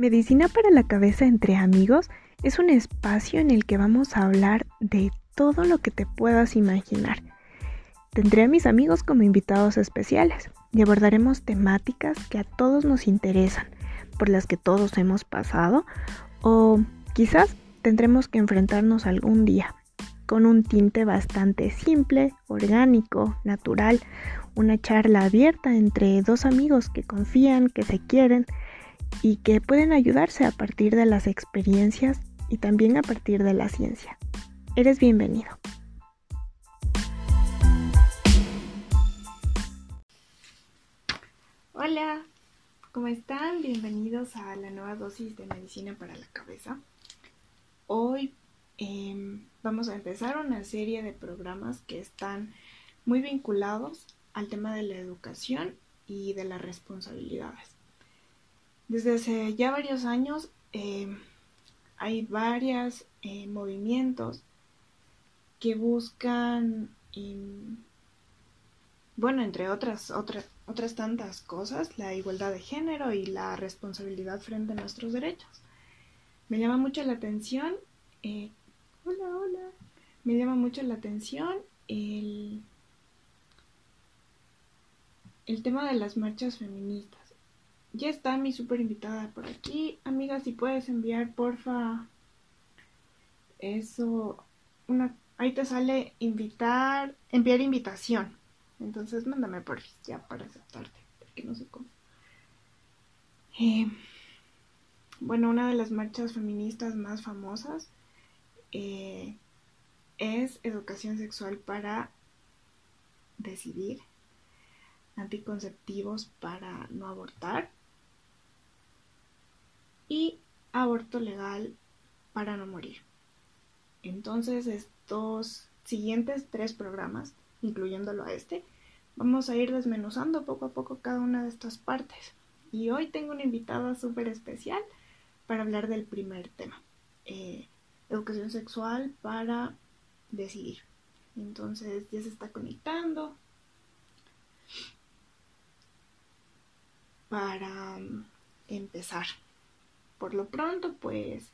Medicina para la cabeza entre amigos es un espacio en el que vamos a hablar de todo lo que te puedas imaginar. Tendré a mis amigos como invitados especiales y abordaremos temáticas que a todos nos interesan, por las que todos hemos pasado o quizás tendremos que enfrentarnos algún día, con un tinte bastante simple, orgánico, natural, una charla abierta entre dos amigos que confían, que se quieren, y que pueden ayudarse a partir de las experiencias y también a partir de la ciencia. Eres bienvenido. Hola, ¿cómo están? Bienvenidos a la nueva dosis de medicina para la cabeza. Hoy em, vamos a empezar una serie de programas que están muy vinculados al tema de la educación y de las responsabilidades. Desde hace ya varios años eh, hay varios eh, movimientos que buscan, bueno, entre otras, otras, tantas cosas, la igualdad de género y la responsabilidad frente a nuestros derechos. Me llama mucho la atención, eh, hola, hola, me llama mucho la atención el, el tema de las marchas feministas ya está mi super invitada por aquí. Amiga, si puedes enviar, porfa, eso, ahí te sale invitar, enviar invitación. Entonces mándame por ya para aceptarte, porque no sé cómo. Eh, bueno, una de las marchas feministas más famosas eh, es educación sexual para decidir, anticonceptivos para no abortar y aborto legal para no morir. Entonces estos siguientes tres programas, incluyéndolo a este, vamos a ir desmenuzando poco a poco cada una de estas partes. Y hoy tengo una invitada súper especial para hablar del primer tema, eh, educación sexual para decidir. Entonces ya se está conectando para mm, empezar por lo pronto, pues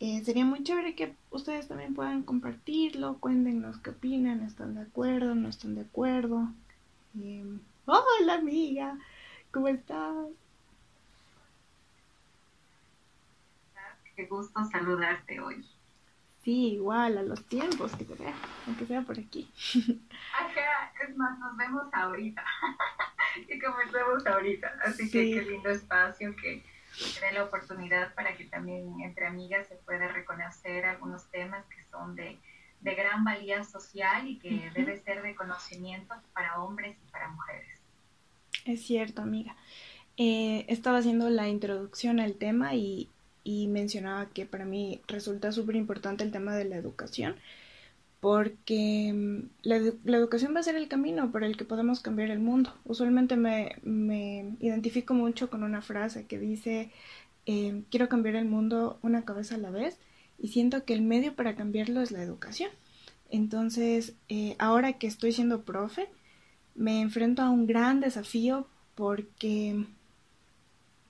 eh, sería muy chévere que ustedes también puedan compartirlo, cuéntenos qué opinan, están de acuerdo, no están de acuerdo. Em, hola amiga, ¿cómo estás? Qué gusto saludarte hoy. Sí, igual, a los tiempos que te vea, aunque sea por aquí. Ajá, es más, nos vemos ahorita. y comenzamos ahorita. Así que qué lindo espacio que que la oportunidad para que también entre amigas se pueda reconocer algunos temas que son de, de gran valía social y que debe ser de conocimiento para hombres y para mujeres. Es cierto, amiga. Eh, estaba haciendo la introducción al tema y, y mencionaba que para mí resulta súper importante el tema de la educación porque mm, la, educación va a ser el camino por el que podemos cambiar el mundo. Usualmente me, identifico mucho con una frase que dice, eh, quiero cambiar el mundo una cabeza a la vez y siento que el medio para cambiarlo es la educación. Entonces, eh, ahora que estoy siendo profe, me enfrento a un gran desafío porque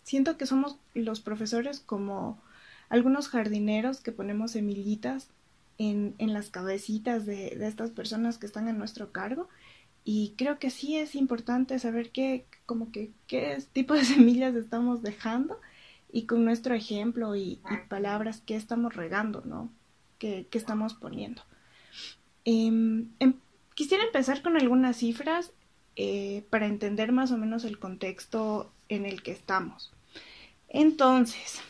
siento que somos los profesores como algunos jardineros que ponemos semillitas en, en las cabecitas de, de, estas personas que están en nuestro cargo. Y creo que sí es importante saber qué, como que, qué tipo de semillas estamos dejando y con nuestro ejemplo y, palabras que estamos regando, ¿no? Que, que estamos poniendo. Em, em, quisiera empezar con algunas cifras eh, para entender más o menos el contexto en el que estamos. Entonces,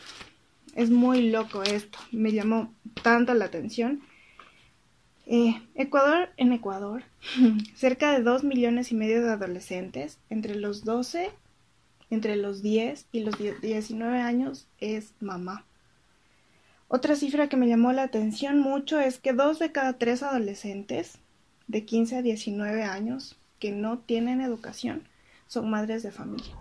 es muy loco esto, me llamó tanta la atención. Eh, Ecuador, en Ecuador, cerca de 2 millones y medio de adolescentes entre los 12, entre los 10 y los 19 años es mamá. Otra cifra que me llamó la atención mucho es que dos de cada tres adolescentes de 15 a 19 años que no tienen educación son madres de familia.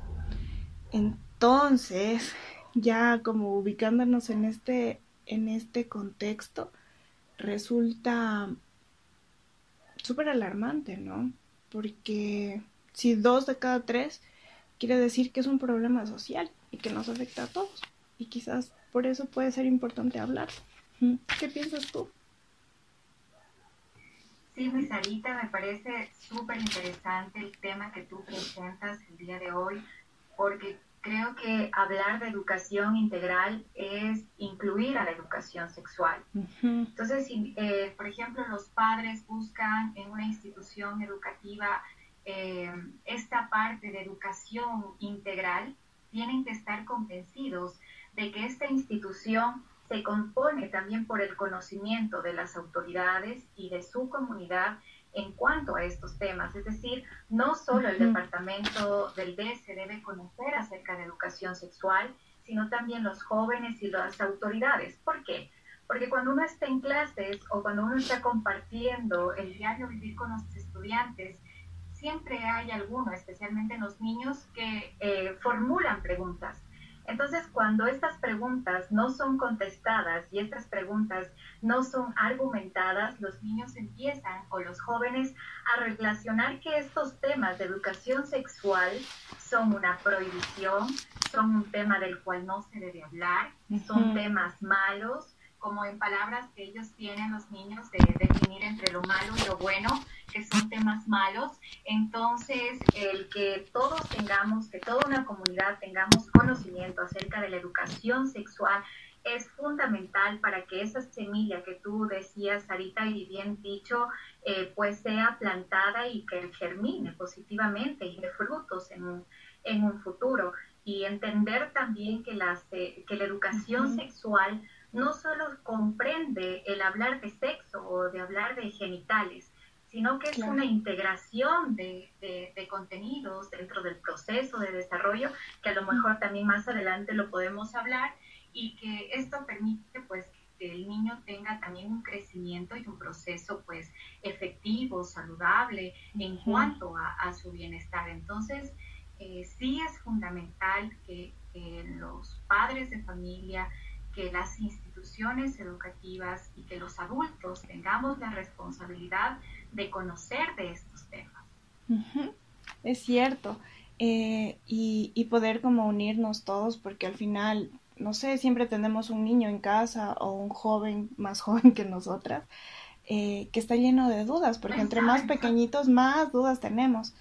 Entonces, ya como ubicándonos en este, en este contexto, resulta súper alarmante, ¿no? Porque si dos de cada tres quiere decir que es un problema social y que nos afecta a todos. y quizás por eso puede ser importante hablar. ¿Qué piensas tú? Sí, Sarita, me parece súper interesante el tema que tú presentas el día de hoy, porque creo que hablar de educación integral es incluir a la educación sexual. Entonces, si, eh, por ejemplo, los padres buscan en una institución educativa eh, esta parte de educación integral, tienen que estar convencidos de que esta institución se compone también por el conocimiento de las autoridades y de su comunidad en cuanto a estos temas. Es decir, no solo el departamento del D se debe conocer acerca de educación sexual, sino también los jóvenes y las autoridades. ¿Por qué? Porque cuando uno está en clases o cuando uno está compartiendo el diario vivir con los estudiantes, siempre hay alguno, especialmente los niños, que eh, formulan preguntas entonces, cuando estas preguntas no son contestadas y estas preguntas no son argumentadas, los niños empiezan o los jóvenes a relacionar que estos temas de educación sexual son una prohibición, son un tema del cual no se debe hablar, son temas malos, como en palabras que ellos tienen los niños de definir entre lo malo y lo bueno, que son temas malos. Entonces, el que todos tengamos, que toda una comunidad tengamos conocimiento acerca de la educación sexual es fundamental para que esa semilla que tú decías, Sarita, y bien dicho, eh, pues sea plantada y que germine positivamente y de frutos en un, en un futuro. Y entender también que, las, eh, que la educación sexual no solo comprende el hablar de sexo o de hablar de genitales, sino que es una integración de, contenidos dentro del proceso de desarrollo, que a lo mejor también más adelante lo podemos hablar, y que esto permite pues que el niño tenga también un crecimiento y un proceso pues efectivo, saludable en cuanto a, su bienestar. Entonces, eh, sí es fundamental que los padres de familia, que las instituciones educativas y que los adultos tengamos la responsabilidad de conocer de estos temas. Es cierto. Eh, y, poder como unirnos todos, porque al final, no sé, siempre tenemos un niño en casa o un joven más joven que nosotras, eh, que está lleno de dudas, porque entre más pequeñitos, más dudas tenemos.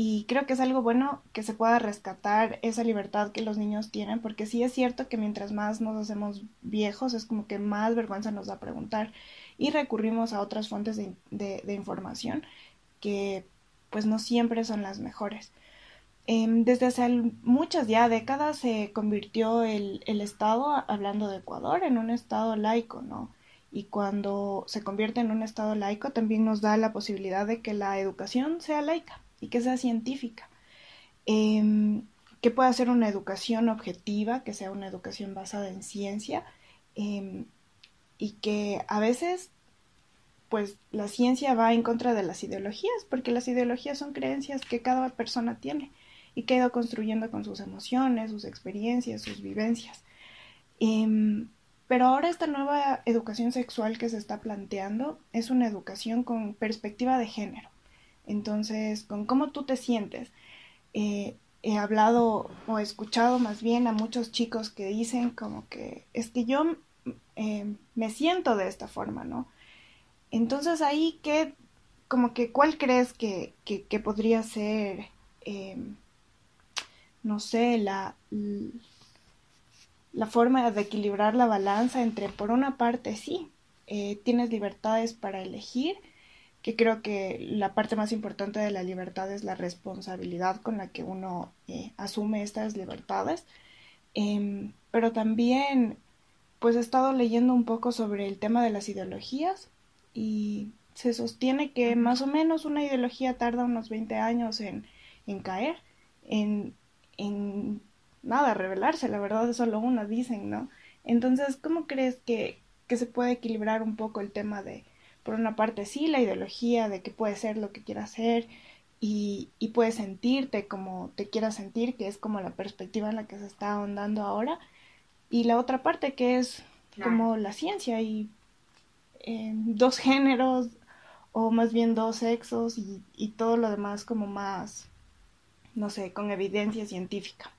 Y creo que es algo bueno que se pueda rescatar esa libertad que los niños tienen, porque sí es cierto que mientras más nos hacemos viejos es como que más vergüenza nos da preguntar y recurrimos a otras fuentes de, de, información que pues no siempre son las mejores. Em, desde hace muchas ya décadas se convirtió el, el Estado, hablando de Ecuador, en un Estado laico, ¿no? Y cuando se convierte en un Estado laico también nos da la posibilidad de que la educación sea laica y que sea científica. Em, que pueda ser una educación objetiva, que sea una educación basada en ciencia em, y que a veces pues la ciencia va en contra de las ideologías, porque las ideologías son creencias que cada persona tiene y que ha ido construyendo con sus emociones, sus experiencias, sus vivencias. Em, pero ahora esta nueva educación sexual que se está planteando es una educación con perspectiva de género. Entonces, con cómo tú te sientes. Eh, he hablado o he escuchado más bien a muchos chicos que dicen como que es que yo eh, me siento de esta forma, ¿no? Entonces ahí que, como que, ¿cuál crees que, que, podría ser, em, no sé, la, la forma de equilibrar la balanza entre, por una parte, sí, eh, tienes libertades para elegir, que creo que la parte más importante de la libertad es la responsabilidad con la que uno eh, asume estas libertades. Em, pero también, pues he estado leyendo un poco sobre el tema de las ideologías y se sostiene que más o menos una ideología tarda unos 20 años en, en caer, en, en nada, revelarse, la verdad es solo una, dicen, ¿no? Entonces, ¿cómo crees que, que se puede equilibrar un poco el tema de por una parte sí, la ideología de que puedes ser lo que quieras ser y, y puedes sentirte como te quieras sentir, que es como la perspectiva en la que se está ahondando ahora, y la otra parte que es como la ciencia y eh, dos géneros o más bien dos sexos y, y todo lo demás como más, no sé, con evidencia científica.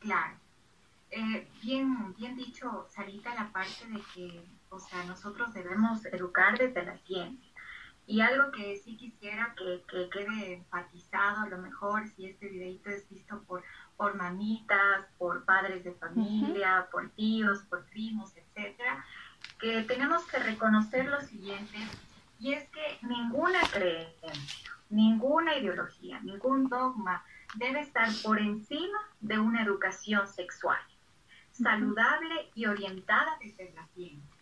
Claro. Eh, bien, bien dicho, Sarita, la parte de que, o sea, nosotros debemos educar desde la ciencia. Y algo que sí quisiera que, que quede enfatizado, a lo mejor si este videito es visto por, por mamitas, por padres de familia, por tíos, por primos, etcétera, que tenemos que reconocer lo siguiente, y es que ninguna creencia, ninguna ideología, ningún dogma debe estar por encima de una educación sexual, saludable y orientada desde la ciencia.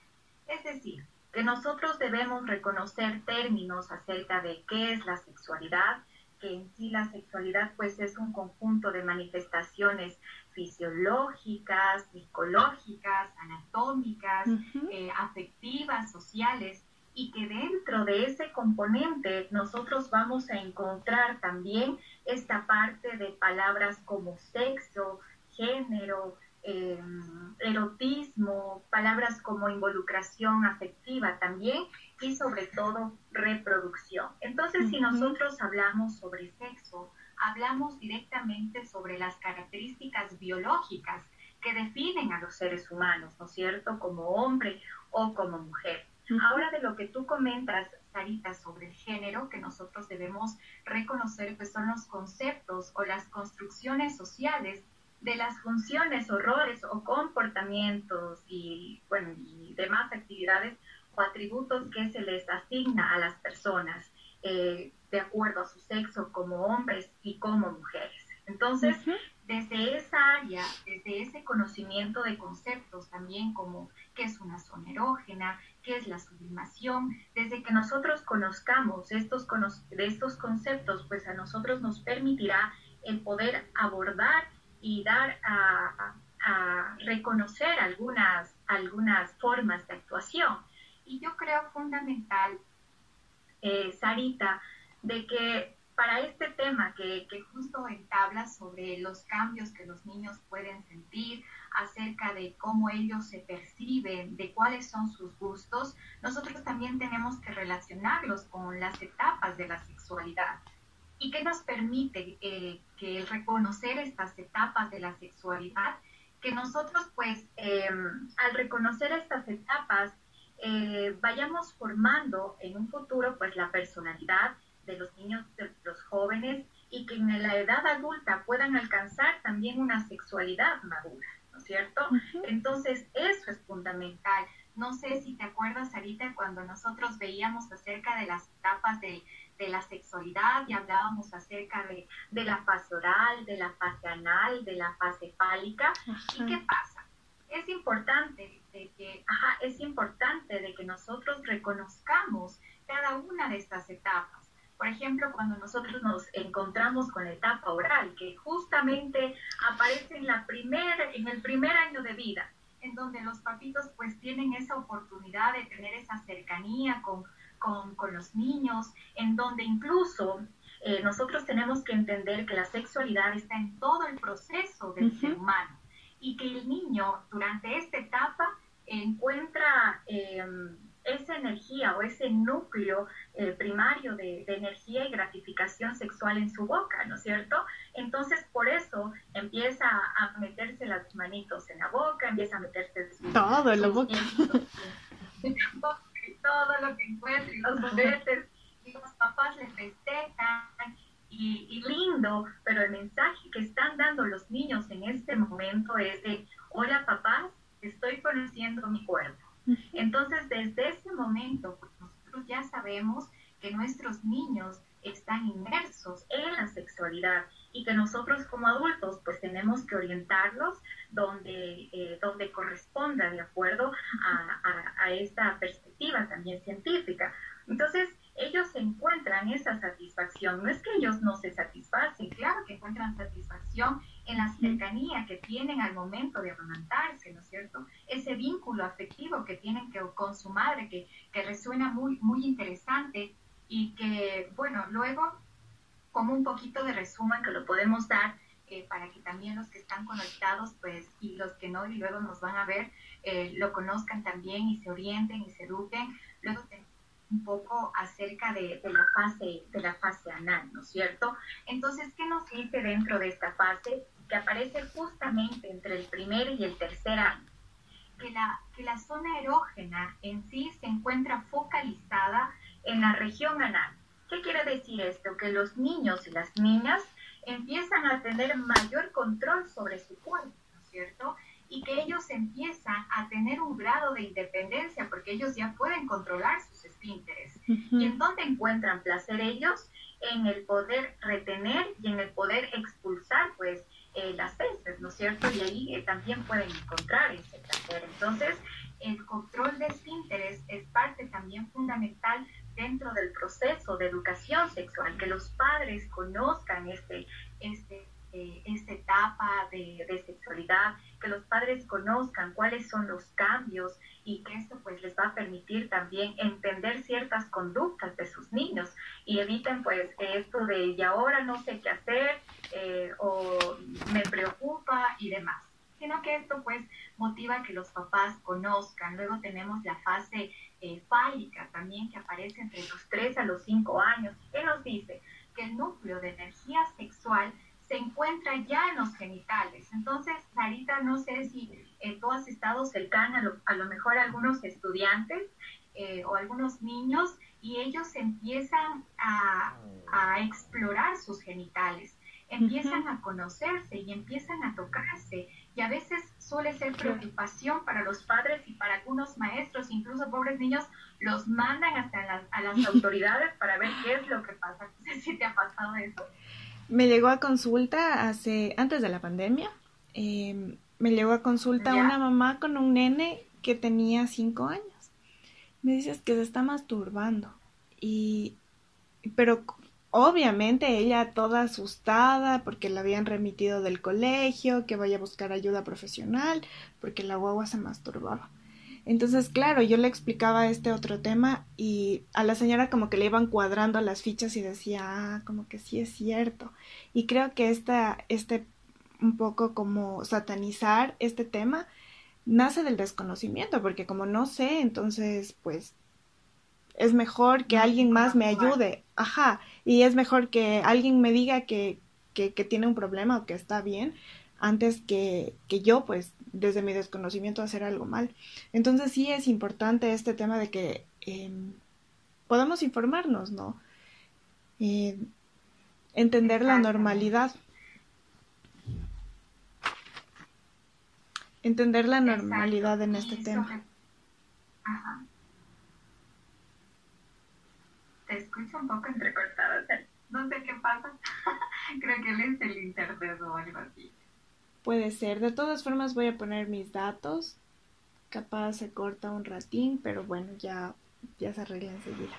Es decir, que nosotros debemos reconocer términos acerca de qué es la sexualidad, que en sí la sexualidad pues es un conjunto de manifestaciones fisiológicas, psicológicas, anatómicas, eh, afectivas, sociales, y que dentro de ese componente nosotros vamos a encontrar también esta parte de palabras como sexo, género, em, erotismo, palabras como involucración afectiva también y sobre todo reproducción. Entonces, si nosotros hablamos sobre sexo, hablamos directamente sobre las características biológicas que definen a los seres humanos, ¿no es cierto?, como hombre o como mujer. Ahora de lo que tú comentas, Sarita, sobre el género que nosotros debemos reconocer, pues son los conceptos o las construcciones sociales de las funciones o roles o comportamientos y, bueno, y demás actividades o atributos que se les asigna a las personas eh, de acuerdo a su sexo como hombres y como mujeres. Entonces, desde esa área, desde ese conocimiento de conceptos también como qué es una zona erógena, qué es la sublimación, desde que nosotros conozcamos estos, de estos conceptos, pues a nosotros nos permitirá el poder abordar y dar a, reconocer algunas, algunas formas de actuación. Y yo creo fundamental, eh, Sarita, de que para este tema que, que, justo entabla sobre los cambios que los niños pueden sentir, acerca de cómo ellos se perciben, de cuáles son sus gustos, nosotros también tenemos que relacionarlos con las etapas de la sexualidad. ¿Y qué nos permite eh, que reconocer estas etapas de la sexualidad? Que nosotros pues em, al reconocer estas etapas eh, vayamos formando en un futuro pues la personalidad de los niños, de los jóvenes y que en la edad adulta puedan alcanzar también una sexualidad madura, ¿no es cierto? Entonces, eso es fundamental. No sé si te acuerdas, Sarita, cuando nosotros veíamos acerca de las etapas de, la sexualidad y hablábamos acerca de, la fase oral, de la fase anal, de la fase fálica. ¿Y qué pasa? Es importante de que, ajá, es importante de que nosotros reconozcamos cada una de estas etapas por ejemplo, cuando nosotros nos encontramos con la etapa oral, que justamente aparece en, la primer, en el primer año de vida, en donde los papitos pues tienen esa oportunidad de tener esa cercanía con, con, con los niños, en donde incluso eh, nosotros tenemos que entender que la sexualidad está en todo el proceso del ser humano y que el niño durante esta etapa encuentra... Eh, esa energía o ese núcleo eh, primario de, energía y gratificación sexual en su boca, ¿no es cierto? Entonces, por eso empieza a meterse las manitos en la boca, empieza a meterse todo en la boca. Todo lo que encuentre, los juguetes, y los papás le festejan, y, y, lindo, pero el mensaje que están dando los niños en este momento es de, hola papás, estoy conociendo mi cuerpo entonces, desde ese momento, pues, nosotros ya sabemos que nuestros niños están inmersos en la sexualidad y que nosotros como adultos pues tenemos que orientarlos donde, eh, donde corresponda de acuerdo a, a, esta perspectiva también científica. Entonces, ellos encuentran esa satisfacción. No es que ellos no se satisfacen, claro que encuentran satisfacción en la cercanía que tienen al momento de amamantarse, ¿no es cierto? Ese vínculo afectivo que tienen que, con su madre, que, que resuena muy, muy interesante y que, bueno, luego, como un poquito de resumen que lo podemos dar eh, para que también los que están conectados, pues, y los que no, y luego nos van a ver, eh, lo conozcan también y se orienten y se eduquen. Luego un poco acerca de, la fase de la fase anal, ¿no es cierto? Entonces, ¿qué nos dice dentro de esta fase? que aparece justamente entre el primer y el tercer año. Que la, que la zona erógena en sí se encuentra focalizada en la región anal. ¿Qué quiere decir esto? Que los niños y las niñas empiezan a tener mayor control sobre su cuerpo, ¿no es cierto? Y que ellos empiezan a tener un grado de independencia porque ellos ya pueden controlar sus esfínteres. ¿Y en dónde encuentran placer ellos? En el poder retener y en el poder expulsar, pues, eh, las heces, ¿no es cierto? Y ahí eh, también pueden encontrar ese placer. Entonces, el control de esfínteres es parte también fundamental dentro del proceso de educación sexual, que los padres conozcan este, este, eh, esta etapa de, de, sexualidad, que los padres conozcan cuáles son los cambios y que esto pues les va a permitir también entender ciertas conductas de sus niños y eviten pues esto de y ahora no sé qué hacer eh, o me preocupa y demás sino que esto pues motiva que los papás conozcan. Luego tenemos la fase eh, fálica también que aparece entre los 3 a los 5 años. ¿Qué nos dice? Que el núcleo de energía sexual se encuentra ya en los genitales. Entonces, Sarita, no sé si eh, tú has estado cercana a lo, a lo mejor a algunos estudiantes eh, o algunos niños y ellos empiezan a, a explorar sus genitales, empiezan a conocerse y empiezan a tocarse y a veces suele ser preocupación para los padres y para algunos maestros, incluso pobres niños, los mandan hasta a las autoridades para ver qué es lo que pasa. No sé si te ha pasado eso. Me llegó a consulta hace, antes de la pandemia, em, me llegó a consulta una mamá con un nene que tenía cinco años. Me dices que se está masturbando. Y, pero Obviamente ella toda asustada porque la habían remitido del colegio, que vaya a buscar ayuda profesional, porque la guagua se masturbaba. Entonces, claro, yo le explicaba este otro tema y a la señora como que le iban cuadrando las fichas y decía, ah, como que sí es cierto. Y creo que esta, este un poco como satanizar este tema nace del desconocimiento, porque como no sé, entonces pues es mejor que alguien más me ayude. Ajá, y es mejor que alguien me diga que, que, tiene un problema o que está bien antes que, que, yo, pues, desde mi desconocimiento hacer algo mal. Entonces sí es importante este tema de que eh, podamos informarnos, ¿no? Eh, entender la normalidad. Entender la normalidad en este tema. Ajá. Te escucho un poco entrecortada, no sé qué pasa. Creo que él es el internet o algo así. Puede ser. De todas formas voy a poner mis datos. Capaz se corta un ratín, pero bueno, ya, ya se arregla enseguida.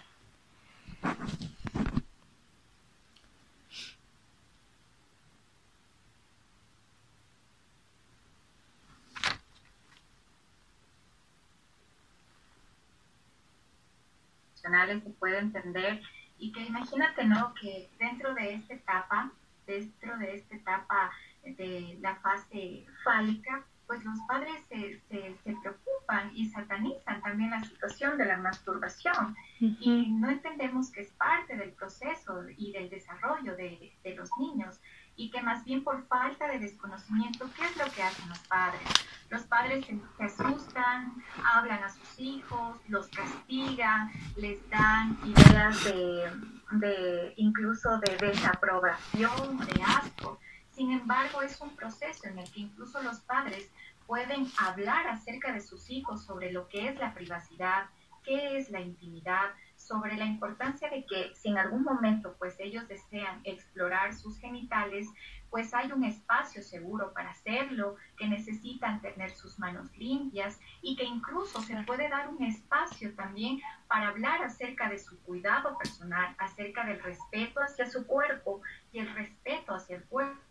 Se puede entender y que imagínate, ¿no? Que dentro de esta etapa, dentro de esta etapa de la fase fálica, pues los padres se, se, preocupan y satanizan también la situación de la masturbación. Y no entendemos que es parte del proceso y del desarrollo de, de los niños y que más bien por falta de desconocimiento, ¿qué es lo que hacen los padres? Los padres se, asustan, hablan a sus hijos, los castigan, les dan ideas de, de incluso de desaprobación, de asco. Sin embargo, es un proceso en el que incluso los padres pueden hablar acerca de sus hijos sobre lo que es la privacidad, qué es la intimidad, sobre la importancia de que si en algún momento pues ellos desean explorar sus genitales, pues hay un espacio seguro para hacerlo, que necesitan tener sus manos limpias y que incluso se puede dar un espacio también para hablar acerca de su cuidado personal, acerca del respeto hacia su cuerpo y el respeto hacia el cuerpo.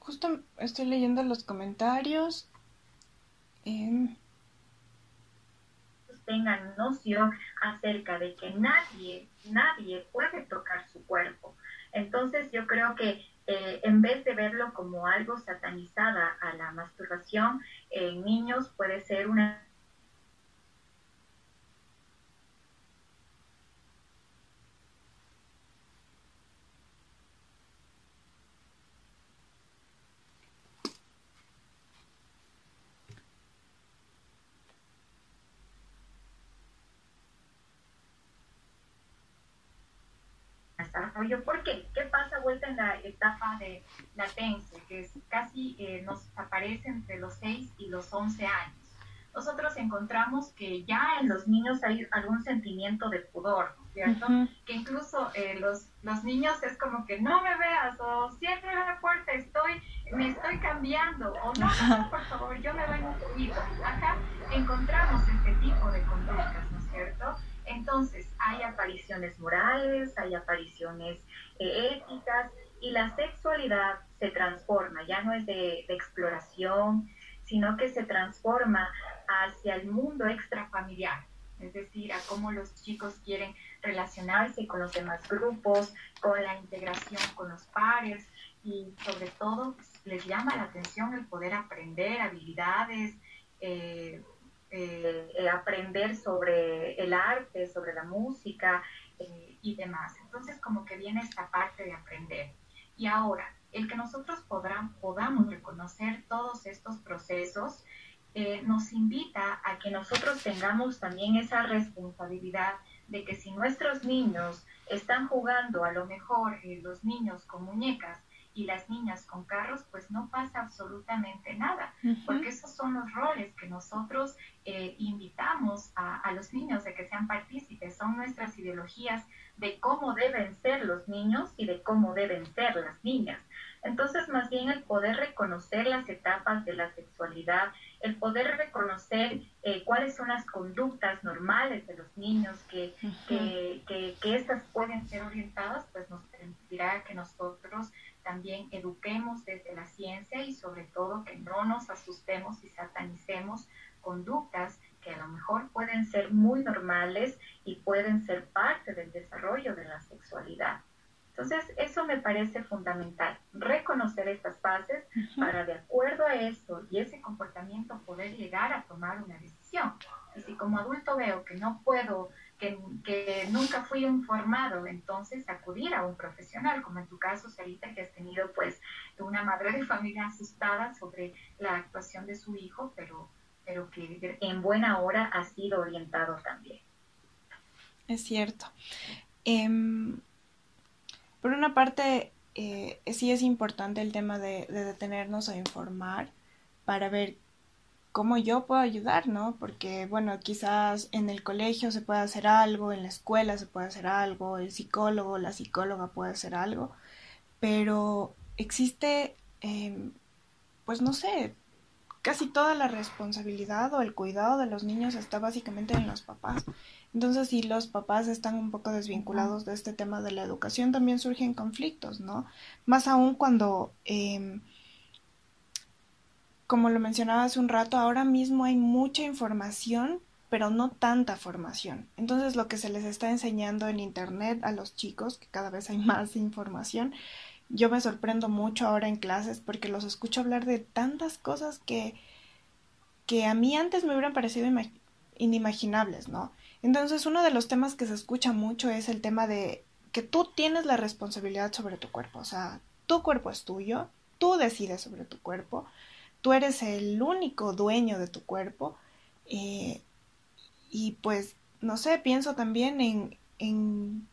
Justo estoy leyendo los comentarios. Eh, tengan noción acerca de que nadie, nadie puede tocar su cuerpo. Entonces yo creo que eh, en vez de verlo como algo satanizada a la masturbación, en niños puede ser una desarrollo. ¿Por qué? ¿Qué pasa vuelta en la etapa de latencia, que es casi eh, nos aparece entre los 6 y los 11 años? Nosotros encontramos que ya en los niños hay algún sentimiento de pudor, ¿cierto? Que incluso eh, los, los niños es como que no me veas o cierre la puerta, estoy, me estoy cambiando o no, por favor, yo me voy un poquito. Acá encontramos este tipo de conductas, ¿no es cierto? Entonces, hay apariciones morales, hay apariciones eh, éticas y la sexualidad se transforma, ya no es de, exploración, sino que se transforma hacia el mundo extrafamiliar, es decir, a cómo los chicos quieren relacionarse con los demás grupos, con la integración con los pares y sobre todo pues, les llama la atención el poder aprender habilidades, eh, eh, aprender sobre el arte, sobre la música eh, y demás. Entonces como que viene esta parte de aprender. Y ahora, el que nosotros podamos reconocer todos estos procesos eh, nos invita a que nosotros tengamos también esa responsabilidad de que si nuestros niños están jugando a lo mejor los niños con muñecas y las niñas con carros, pues no pasa absolutamente nada, porque esos son los roles que nosotros eh, invitamos a, a, los niños de que sean partícipes, son nuestras ideologías de cómo deben ser los niños y de cómo deben ser las niñas. Entonces, más bien el poder reconocer las etapas de la sexualidad, el poder reconocer eh, cuáles son las conductas normales de los niños, que, que, que, que estas pueden ser orientadas, pues nos permitirá que nosotros también eduquemos desde la ciencia y sobre todo que no nos asustemos y satanicemos conductas que a lo mejor pueden ser muy normales y pueden ser parte del desarrollo de la sexualidad. Entonces, eso me parece fundamental, reconocer estas fases para de acuerdo a eso y ese comportamiento poder llegar a tomar una decisión. Y si como adulto veo que no puedo que, nunca fui informado, entonces acudir a un profesional, como en tu caso, Sarita, que has tenido pues una madre de familia asustada sobre la actuación de su hijo, pero, pero que en buena hora ha sido orientado también. Es cierto. Em, por una parte, eh, sí es importante el tema de, de detenernos a informar para ver cómo yo puedo ayudar, ¿no? Porque, bueno, quizás en el colegio se puede hacer algo, en la escuela se puede hacer algo, el psicólogo, la psicóloga puede hacer algo, pero existe, em, pues no sé, casi toda la responsabilidad o el cuidado de los niños está básicamente en los papás. Entonces, si los papás están un poco desvinculados de este tema de la educación, también surgen conflictos, ¿no? Más aún cuando... Eh, como lo mencionaba hace un rato, ahora mismo hay mucha información, pero no tanta formación. Entonces lo que se les está enseñando en Internet a los chicos, que cada vez hay más información, yo me sorprendo mucho ahora en clases porque los escucho hablar de tantas cosas que, que a mí antes me hubieran parecido inimaginables, ¿no? Entonces uno de los temas que se escucha mucho es el tema de que tú tienes la responsabilidad sobre tu cuerpo, o sea, tu cuerpo es tuyo, tú decides sobre tu cuerpo, tú eres el único dueño de tu cuerpo. Eh, y pues, no sé, pienso también en,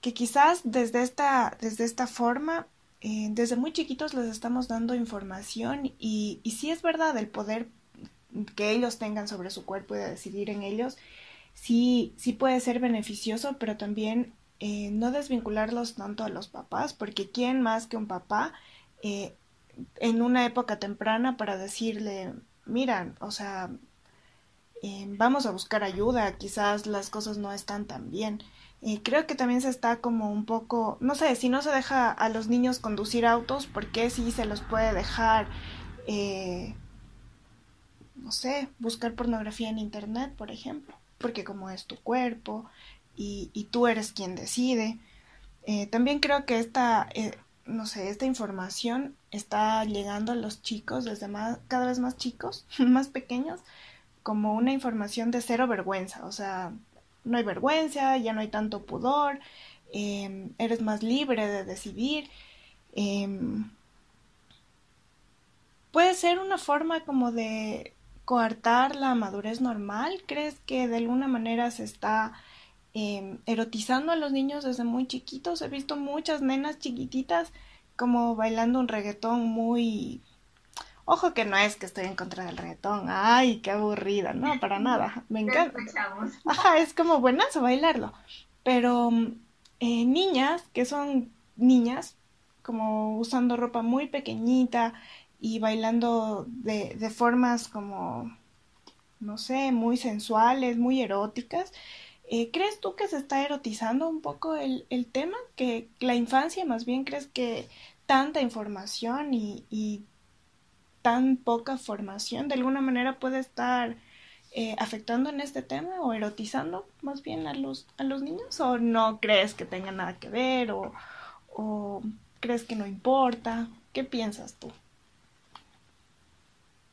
que quizás desde esta, desde esta forma, eh, desde muy chiquitos les estamos dando información y, sí es verdad el poder que ellos tengan sobre su cuerpo y de decidir en ellos, sí, sí puede ser beneficioso, pero también eh, no desvincularlos tanto a los papás, porque ¿quién más que un papá en una época temprana para decirle, mira, o sea, eh, vamos a buscar ayuda, quizás las cosas no están tan bien. Creo que también se está como un poco, no sé, si no se deja a los niños conducir autos, ¿por qué si se los puede dejar, eh, no sé, buscar pornografía en Internet, por ejemplo? Porque como es tu cuerpo y, y tú eres quien decide. Eh, también creo que esta, no sé, esta información está llegando a los chicos desde más, cada vez más chicos, más pequeños, como una información de cero vergüenza. O sea, no hay vergüenza, ya no hay tanto pudor, em, eres más libre de decidir. Em, puede ser una forma como de coartar la madurez normal. ¿Crees que de alguna manera se está em, erotizando a los niños desde muy chiquitos. He visto muchas nenas chiquititas como bailando un reggaetón muy... Ojo que no es que estoy en contra del reggaetón, ay, qué aburrida, no, para nada, me encanta. Ajá, es como buenazo bailarlo, pero eh, niñas que son niñas, como usando ropa muy pequeñita y bailando de, de formas como, no sé, muy sensuales, muy eróticas, eh, ¿Crees tú que se está erotizando un poco el, el, tema? ¿Que la infancia más bien crees que tanta información y, y tan poca formación de alguna manera puede estar eh, afectando en este tema o erotizando más bien a los, a los niños? ¿O no crees que tenga nada que ver? ¿O, o crees que no importa? ¿Qué piensas tú?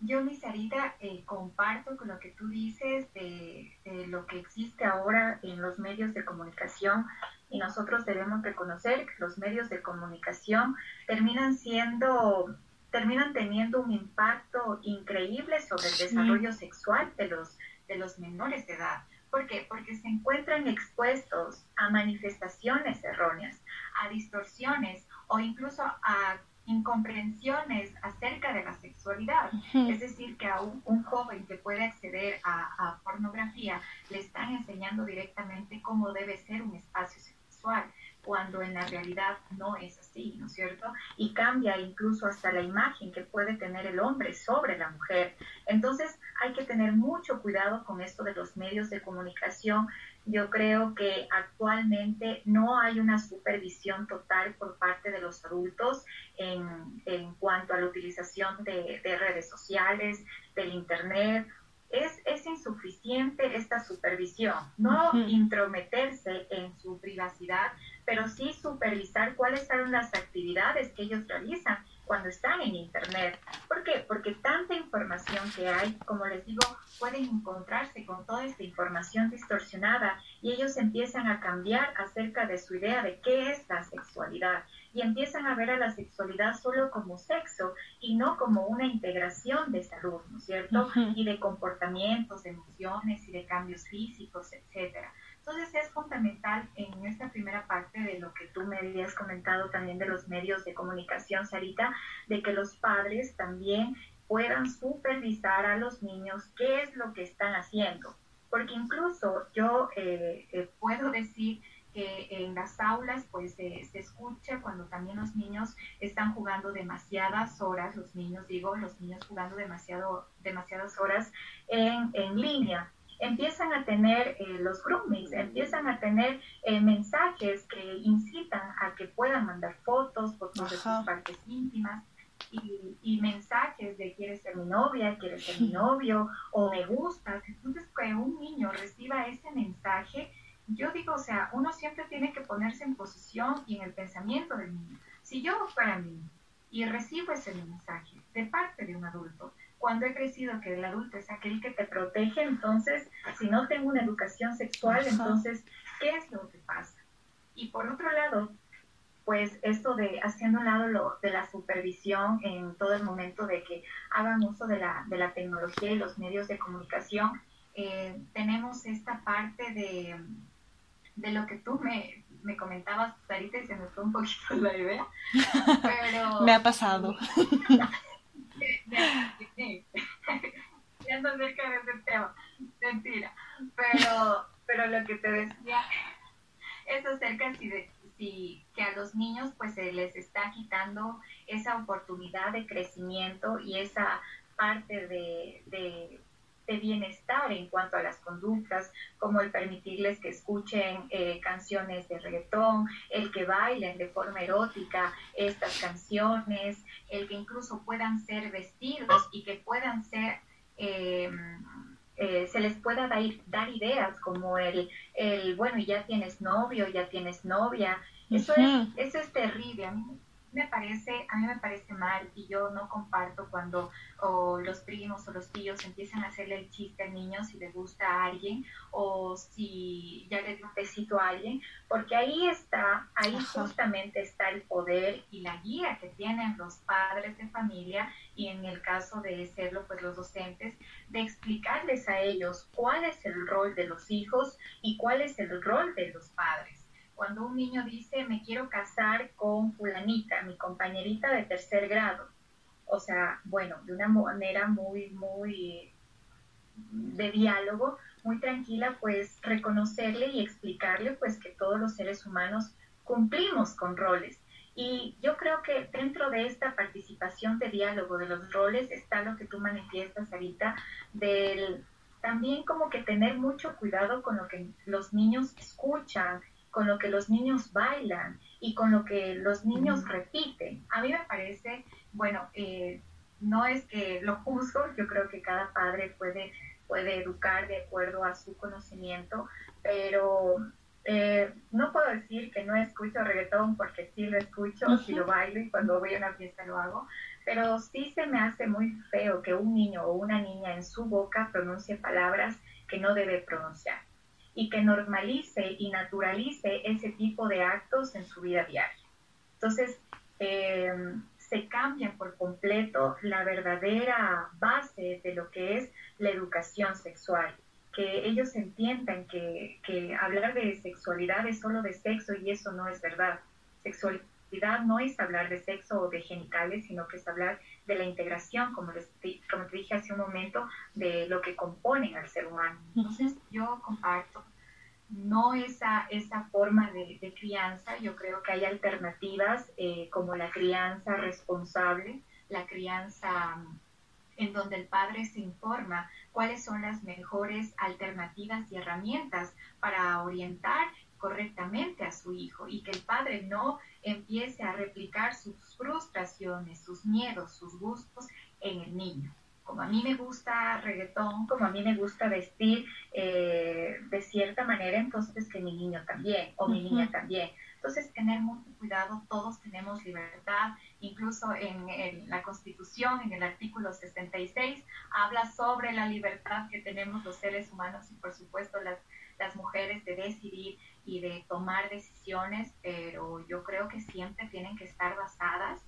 Yo, mi Sarita, eh, comparto con lo que tú dices de, lo que existe ahora en los medios de comunicación y nosotros debemos reconocer que los medios de comunicación terminan siendo, terminan teniendo un impacto increíble sobre el desarrollo sexual de los, de los menores de edad. ¿Por qué? Porque se encuentran expuestos a manifestaciones erróneas, a distorsiones o incluso a incomprensiones acerca de la sexualidad. Es decir, que a un, joven que puede acceder a, pornografía le están enseñando directamente cómo debe ser un espacio sexual, cuando en la realidad no es así, ¿no es cierto? Y cambia incluso hasta la imagen que puede tener el hombre sobre la mujer. Entonces hay que tener mucho cuidado con esto de los medios de comunicación yo creo que actualmente no hay una supervisión total por parte de los adultos en, en cuanto a la utilización de, redes sociales, del Internet. Es, es, insuficiente esta supervisión, no intrometerse en su privacidad, pero sí supervisar cuáles son las actividades que ellos realizan cuando están en Internet. ¿Por qué? Porque tanta información que hay, como les digo, pueden encontrarse con toda esta información distorsionada y ellos empiezan a cambiar acerca de su idea de qué es la sexualidad y empiezan a ver a la sexualidad solo como sexo y no como una integración de salud, ¿no es cierto? Y de comportamientos, de emociones y de cambios físicos, etcétera. Entonces es fundamental en esta primera parte de lo que tú me habías comentado también de los medios de comunicación, Sarita, de que los padres también puedan supervisar a los niños qué es lo que están haciendo. Porque incluso yo eh, eh, puedo decir que en las aulas pues se escucha cuando también los niños están jugando demasiadas horas, los niños digo, los niños jugando demasiado, demasiadas horas en, en línea empiezan a tener eh, los groomings, empiezan a tener eh, mensajes que incitan a que puedan mandar fotos, fotos de sus partes íntimas. Y, y, mensajes de quieres ser mi novia, quieres ser mi novio o me gustas. Entonces, que un niño reciba ese mensaje, yo digo, o sea, uno siempre tiene que ponerse en posición y en el pensamiento del niño. Si yo fuera mí y recibo ese mensaje de parte de un adulto, cuando he crecido que el adulto es aquel que te protege, entonces, si no tengo una educación sexual, entonces, ¿qué es lo que pasa? Y por otro lado, pues esto de haciendo un lado lo, de la supervisión en todo el momento de que hagan uso de la, de la tecnología y los medios de comunicación, eh, tenemos esta parte de, de lo que tú me, me comentabas, Sarita, y se me fue un poquito la idea. Pero, me ha pasado. ya no cerca de ese tema, mentira. Pero, pero lo que te decía es acerca si de, si, que a los niños pues se les está quitando esa oportunidad de crecimiento y esa parte de, de de bienestar en cuanto a las conductas, como el permitirles que escuchen eh, canciones de reggaetón, el que bailen de forma erótica estas canciones, el que incluso puedan ser vestidos y que puedan ser, em, eh, se les pueda dar, dar ideas como el, el, bueno, ya tienes novio, ya tienes novia. Eso, es, eso es terrible. A mí me parece, a mí me parece mal y yo no comparto cuando los primos o los tíos empiezan a hacerle el chiste al niño si le gusta a alguien o si ya le dio un besito a alguien, porque ahí está, ahí justamente está el poder y la guía que tienen los padres de familia y en el caso de serlo, pues los docentes, de explicarles a ellos cuál es el rol de los hijos y cuál es el rol de los padres cuando un niño dice me quiero casar con fulanita, mi compañerita de tercer grado. O sea, bueno, de una manera muy, muy de diálogo, muy tranquila, pues reconocerle y explicarle pues que todos los seres humanos cumplimos con roles. Y yo creo que dentro de esta participación de diálogo de los roles está lo que tú manifiestas ahorita del también como que tener mucho cuidado con lo que los niños escuchan, con lo que los niños bailan y con lo que los niños repiten. A mí me parece, bueno, eh, no es que lo juzgo, yo creo que cada padre puede, puede educar de acuerdo a su conocimiento, pero eh, no puedo decir que no escucho reggaetón porque sí lo escucho, sí lo bailo y cuando voy a una fiesta lo hago, pero sí se me hace muy feo que un niño o una niña en su boca pronuncie palabras que no debe pronunciar y que normalice y naturalice ese tipo de actos en su vida diaria. Entonces, em, se cambia por completo la verdadera base de lo que es la educación sexual, que ellos entiendan que, que hablar de sexualidad es solo de sexo y eso no es verdad. Sexualidad no es hablar de sexo o de genitales, sino que es hablar la integración, como, les, como te dije hace un momento, de lo que componen al ser humano. Entonces yo comparto no esa, esa forma de, crianza, yo creo que hay alternativas eh, como la crianza responsable, la crianza mm, en donde el padre se informa cuáles son las mejores alternativas y herramientas para orientar correctamente a su hijo y que el padre no empiece a replicar sus frustraciones, sus miedos, sus gustos en el niño. Como a mí me gusta reggaetón, como a mí me gusta vestir eh, de cierta manera, entonces que mi niño también, o mi niña también. Entonces, tener mucho cuidado, todos tenemos libertad, incluso en, en, la Constitución, en el artículo 66, habla sobre la libertad que tenemos los seres humanos y por supuesto las, las mujeres de decidir y de tomar decisiones, pero yo creo que siempre tienen que estar basadas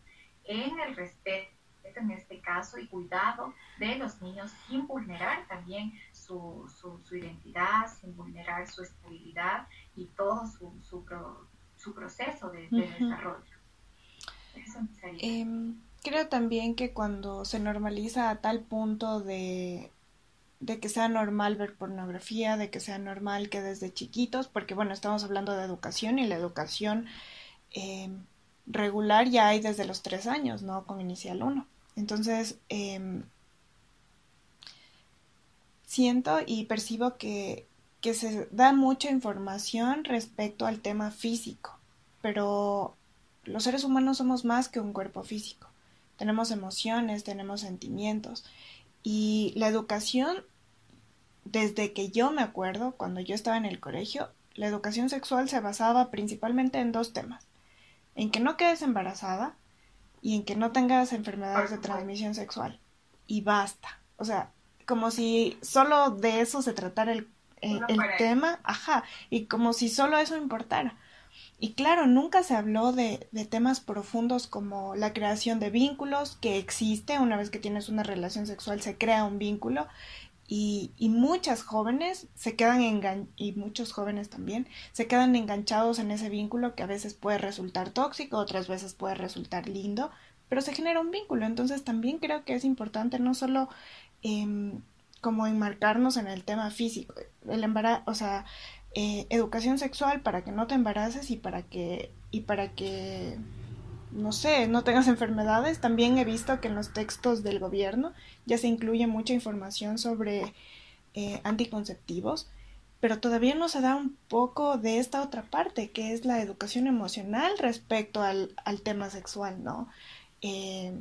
en el respeto en este caso y cuidado de los niños sin vulnerar también su, su, identidad, sin vulnerar su estabilidad y todo su, su, proceso de, desarrollo. Em, creo también que cuando se normaliza a tal punto de, de que sea normal ver pornografía, de que sea normal que desde chiquitos, porque bueno, estamos hablando de educación y la educación em, regular ya hay desde los tres años, ¿no? Con inicial uno. Entonces, em, siento y percibo que, que se da mucha información respecto al tema físico, pero los seres humanos somos más que un cuerpo físico. Tenemos emociones, tenemos sentimientos. Y la educación, desde que yo me acuerdo, cuando yo estaba en el colegio, la educación sexual se basaba principalmente en dos temas. En que no quedes embarazada y en que no tengas enfermedades de transmisión sexual. Y basta. O sea, como si solo de eso se tratara el, el, tema, ajá, y como si solo eso importara. Y claro, nunca se habló de, de, temas profundos como la creación de vínculos, que existe, una vez que tienes una relación sexual se crea un vínculo, y, y muchas jóvenes se quedan engan y muchos jóvenes también se quedan enganchados en ese vínculo que a veces puede resultar tóxico, otras veces puede resultar lindo, pero se genera un vínculo. Entonces también creo que es importante no solo em, como enmarcarnos en el tema físico, el embarazo, o sea, eh, educación sexual para que no te embaraces y para que y para que no sé, no tengas enfermedades. También he visto que en los textos del gobierno ya se incluye mucha información sobre eh, anticonceptivos, pero todavía no se da un poco de esta otra parte, que es la educación emocional respecto al, al tema sexual, ¿no? Eh,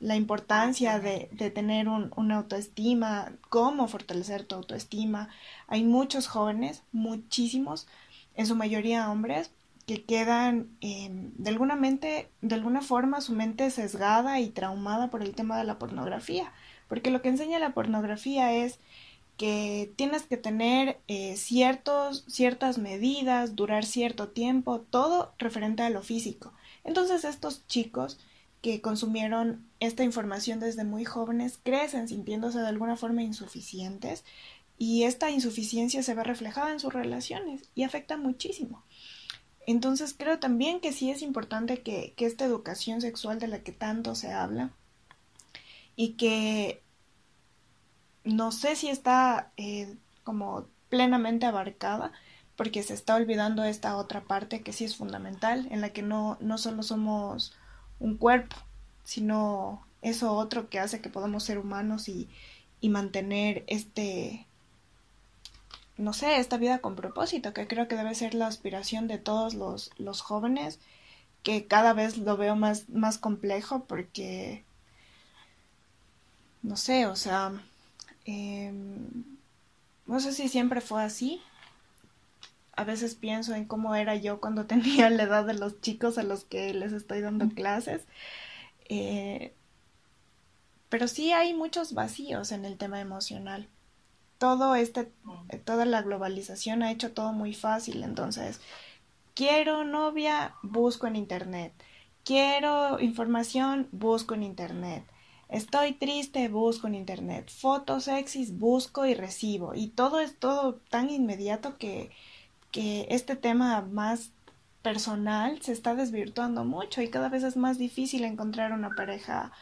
la importancia de, tener un, una autoestima, cómo fortalecer tu autoestima. Hay muchos jóvenes, muchísimos, en su mayoría hombres, que quedan em, de alguna mente, de alguna forma su mente sesgada y traumada por el tema de la pornografía, porque lo que enseña la pornografía es que tienes que tener eh, ciertos, ciertas medidas, durar cierto tiempo, todo referente a lo físico. Entonces estos chicos que consumieron esta información desde muy jóvenes crecen sintiéndose de alguna forma insuficientes y esta insuficiencia se ve reflejada en sus relaciones y afecta muchísimo. Entonces creo también que sí es importante que, que esta educación sexual de la que tanto se habla y que no sé si está eh, como plenamente abarcada porque se está olvidando esta otra parte que sí es fundamental, en la que no, no solo somos un cuerpo, sino eso otro que hace que podamos ser humanos y, y mantener este, no sé, esta vida con propósito, que creo que debe ser la aspiración de todos los, los jóvenes, que cada vez lo veo más, más complejo porque, no sé, o sea, Em, no sé si siempre fue así. A veces pienso en cómo era yo cuando tenía la edad de los chicos a los que les estoy dando clases. Eh, pero sí hay muchos vacíos en el tema emocional. Todo este, toda la globalización ha hecho todo muy fácil. Entonces, quiero novia, busco en internet. Quiero información, busco en internet. Estoy triste, busco en internet. Fotos sexys, busco y recibo. Y todo es todo tan inmediato que, que este tema más personal se está desvirtuando mucho y cada vez es más difícil encontrar una pareja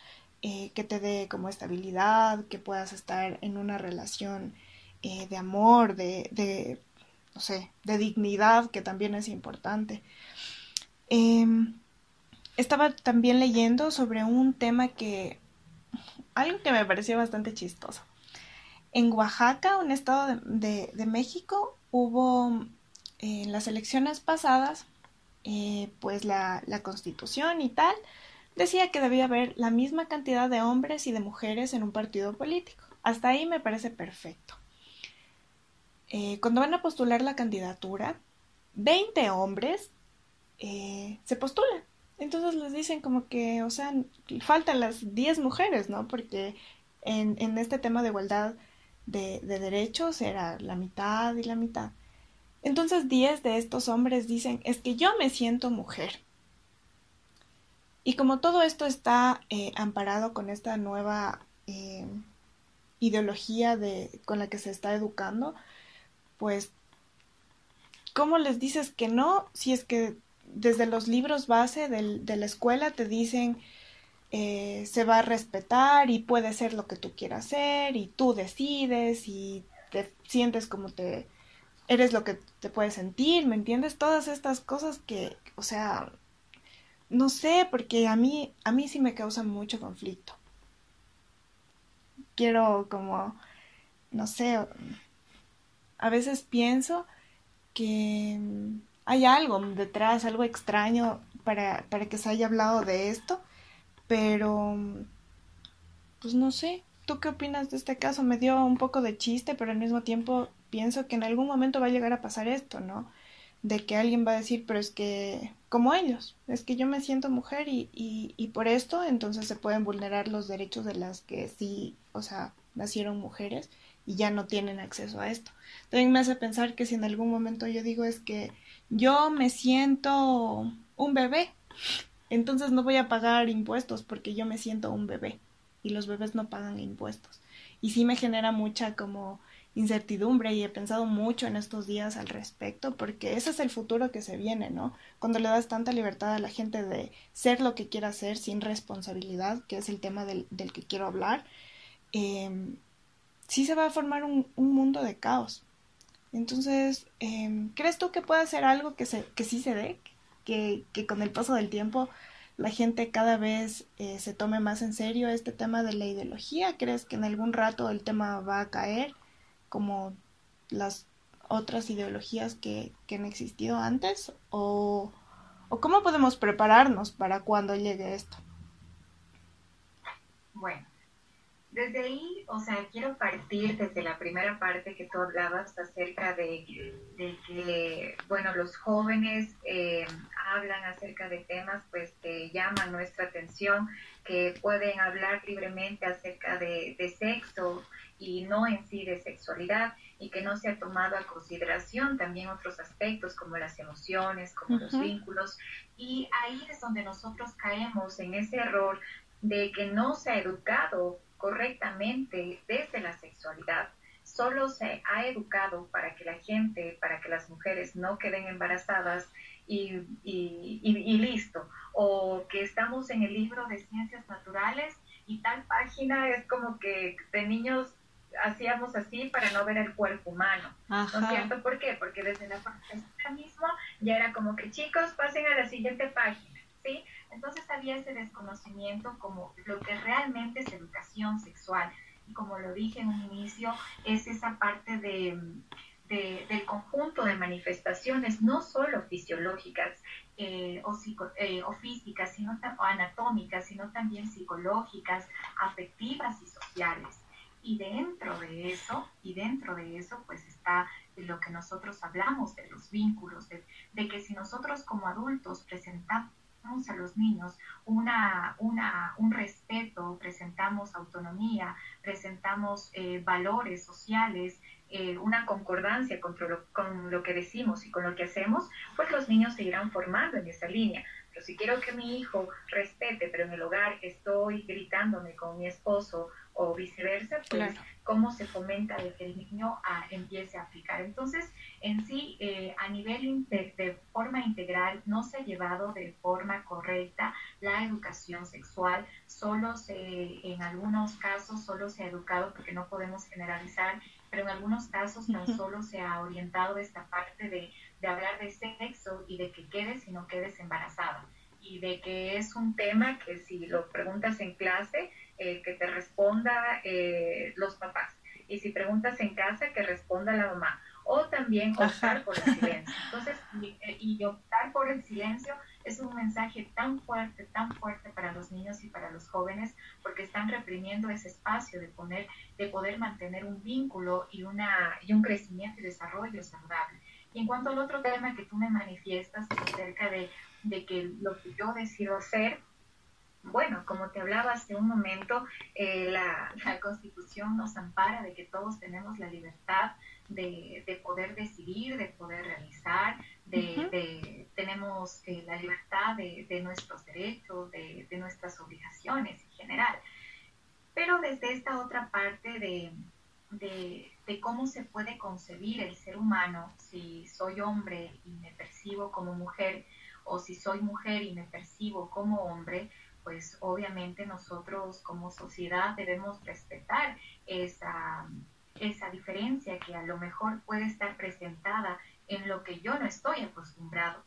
eh, que te dé como estabilidad, que puedas estar en una relación eh, de amor, de, de, no sé, de dignidad, que también es importante. Em, estaba también leyendo sobre un tema que algo que me pareció bastante chistoso. En Oaxaca, un estado de, México, hubo eh, en las elecciones pasadas, eh, pues la, constitución y tal, decía que debía haber la misma cantidad de hombres y de mujeres en un partido político. Hasta ahí me parece perfecto. Eh, cuando van a postular la candidatura, 20 hombres se postulan entonces les dicen como que, o sea, faltan las 10 mujeres, ¿no? Porque en, en este tema de igualdad de, de, derechos era la mitad y la mitad. Entonces 10 de estos hombres dicen, es que yo me siento mujer. Y como todo esto está eh, amparado con esta nueva eh, ideología de, con la que se está educando, pues, ¿cómo les dices que no si es que desde los libros base de la escuela te dicen eh, se va a respetar y puede ser lo que tú quieras hacer y tú decides y te sientes como te eres lo que te puedes sentir, ¿me entiendes? Todas estas cosas que, o sea, no sé, porque a mí a mí sí me causa mucho conflicto. Quiero como no sé, a veces pienso que hay algo detrás, algo extraño para, para que se haya hablado de esto, pero pues no sé, ¿tú qué opinas de este caso? Me dio un poco de chiste, pero al mismo tiempo pienso que en algún momento va a llegar a pasar esto, ¿no? De que alguien va a decir, pero es que, como ellos, es que yo me siento mujer y, y, y por esto entonces se pueden vulnerar los derechos de las que sí, o sea, nacieron mujeres y ya no tienen acceso a esto. También me hace pensar que si en algún momento yo digo es que yo me siento un bebé, entonces no voy a pagar impuestos porque yo me siento un bebé y los bebés no pagan impuestos. Y sí me genera mucha como incertidumbre y he pensado mucho en estos días al respecto porque ese es el futuro que se viene, ¿no? Cuando le das tanta libertad a la gente de ser lo que quiera ser sin responsabilidad, que es el tema del, del que quiero hablar, eh, sí se va a formar un, un mundo de caos. Entonces, em, ¿crees tú que puede ser algo que, se, que sí se dé? Que, que con el paso del tiempo la gente cada vez eh, se tome más en serio este tema de la ideología? ¿Crees que en algún rato el tema va a caer como las otras ideologías que, que han existido antes? ¿O, ¿O cómo podemos prepararnos para cuando llegue esto? Bueno, desde ahí, o sea, quiero partir desde la primera parte que tú hablabas acerca de, que, bueno, los jóvenes eh, hablan acerca de temas pues que llaman nuestra atención, que pueden hablar libremente acerca de, sexo y no en sí de sexualidad y que no se ha tomado a consideración también otros aspectos como las emociones, como los vínculos. Y ahí es donde nosotros caemos en ese error de que no se ha educado correctamente desde la sexualidad. Solo se ha educado para que la gente, para que las mujeres no queden embarazadas y, y, listo. O que estamos en el libro de ciencias naturales y tal página es como que de niños hacíamos así para no ver el cuerpo humano. ¿No es cierto? ¿Por qué? Porque desde la página mismo ya era como que chicos pasen a la siguiente página, ¿sí? Entonces había ese desconocimiento como lo que realmente es educación sexual. Y como lo dije en un inicio, es esa parte de, del conjunto de manifestaciones, no solo fisiológicas eh, o, eh, o, físicas, sino, o anatómicas, sino también psicológicas, afectivas y sociales. Y dentro de eso, y dentro de eso, pues está lo que nosotros hablamos de los vínculos, de que si nosotros como adultos presentamos a los niños una, una, un respeto, presentamos autonomía, presentamos eh, valores sociales, eh, una concordancia con lo, con lo que decimos y con lo que hacemos, pues los niños se irán formando en esa línea. Pero si quiero que mi hijo respete, pero en el hogar estoy gritándome con mi esposo o viceversa, pues cómo se fomenta de que el niño ah, empiece a aplicar. Entonces, en sí, eh, a nivel de, forma integral, no se ha llevado de forma correcta la educación sexual, solo se, en algunos casos, solo se ha educado, porque no podemos generalizar, pero en algunos casos tan solo se ha orientado esta parte de, de hablar de sexo y de que quedes y no quedes embarazada. Y de que es un tema que si lo preguntas en clase, eh, que te responda eh, los papás. Y si preguntas en casa, que responda la mamá. O también optar por el silencio. Entonces, eh, y, optar por el silencio es un mensaje tan fuerte, tan fuerte para los niños y para los jóvenes, porque están reprimiendo ese espacio de, poner, de poder mantener un vínculo y, una, y un crecimiento y desarrollo saludable. Y en cuanto al otro tema que tú me manifiestas acerca de, de que lo que yo decido hacer bueno, como te hablaba hace un momento, eh, la, Constitución nos ampara de que todos tenemos la libertad de, poder decidir, de poder realizar, de, tenemos eh, la libertad de, nuestros derechos, de, nuestras obligaciones en general. Pero desde esta otra parte de, de, cómo se puede concebir el ser humano, si soy hombre y me percibo como mujer, o si soy mujer y me percibo como hombre, pues obviamente nosotros como sociedad debemos respetar esa, esa diferencia que a lo mejor puede estar presentada en lo que yo no estoy acostumbrado,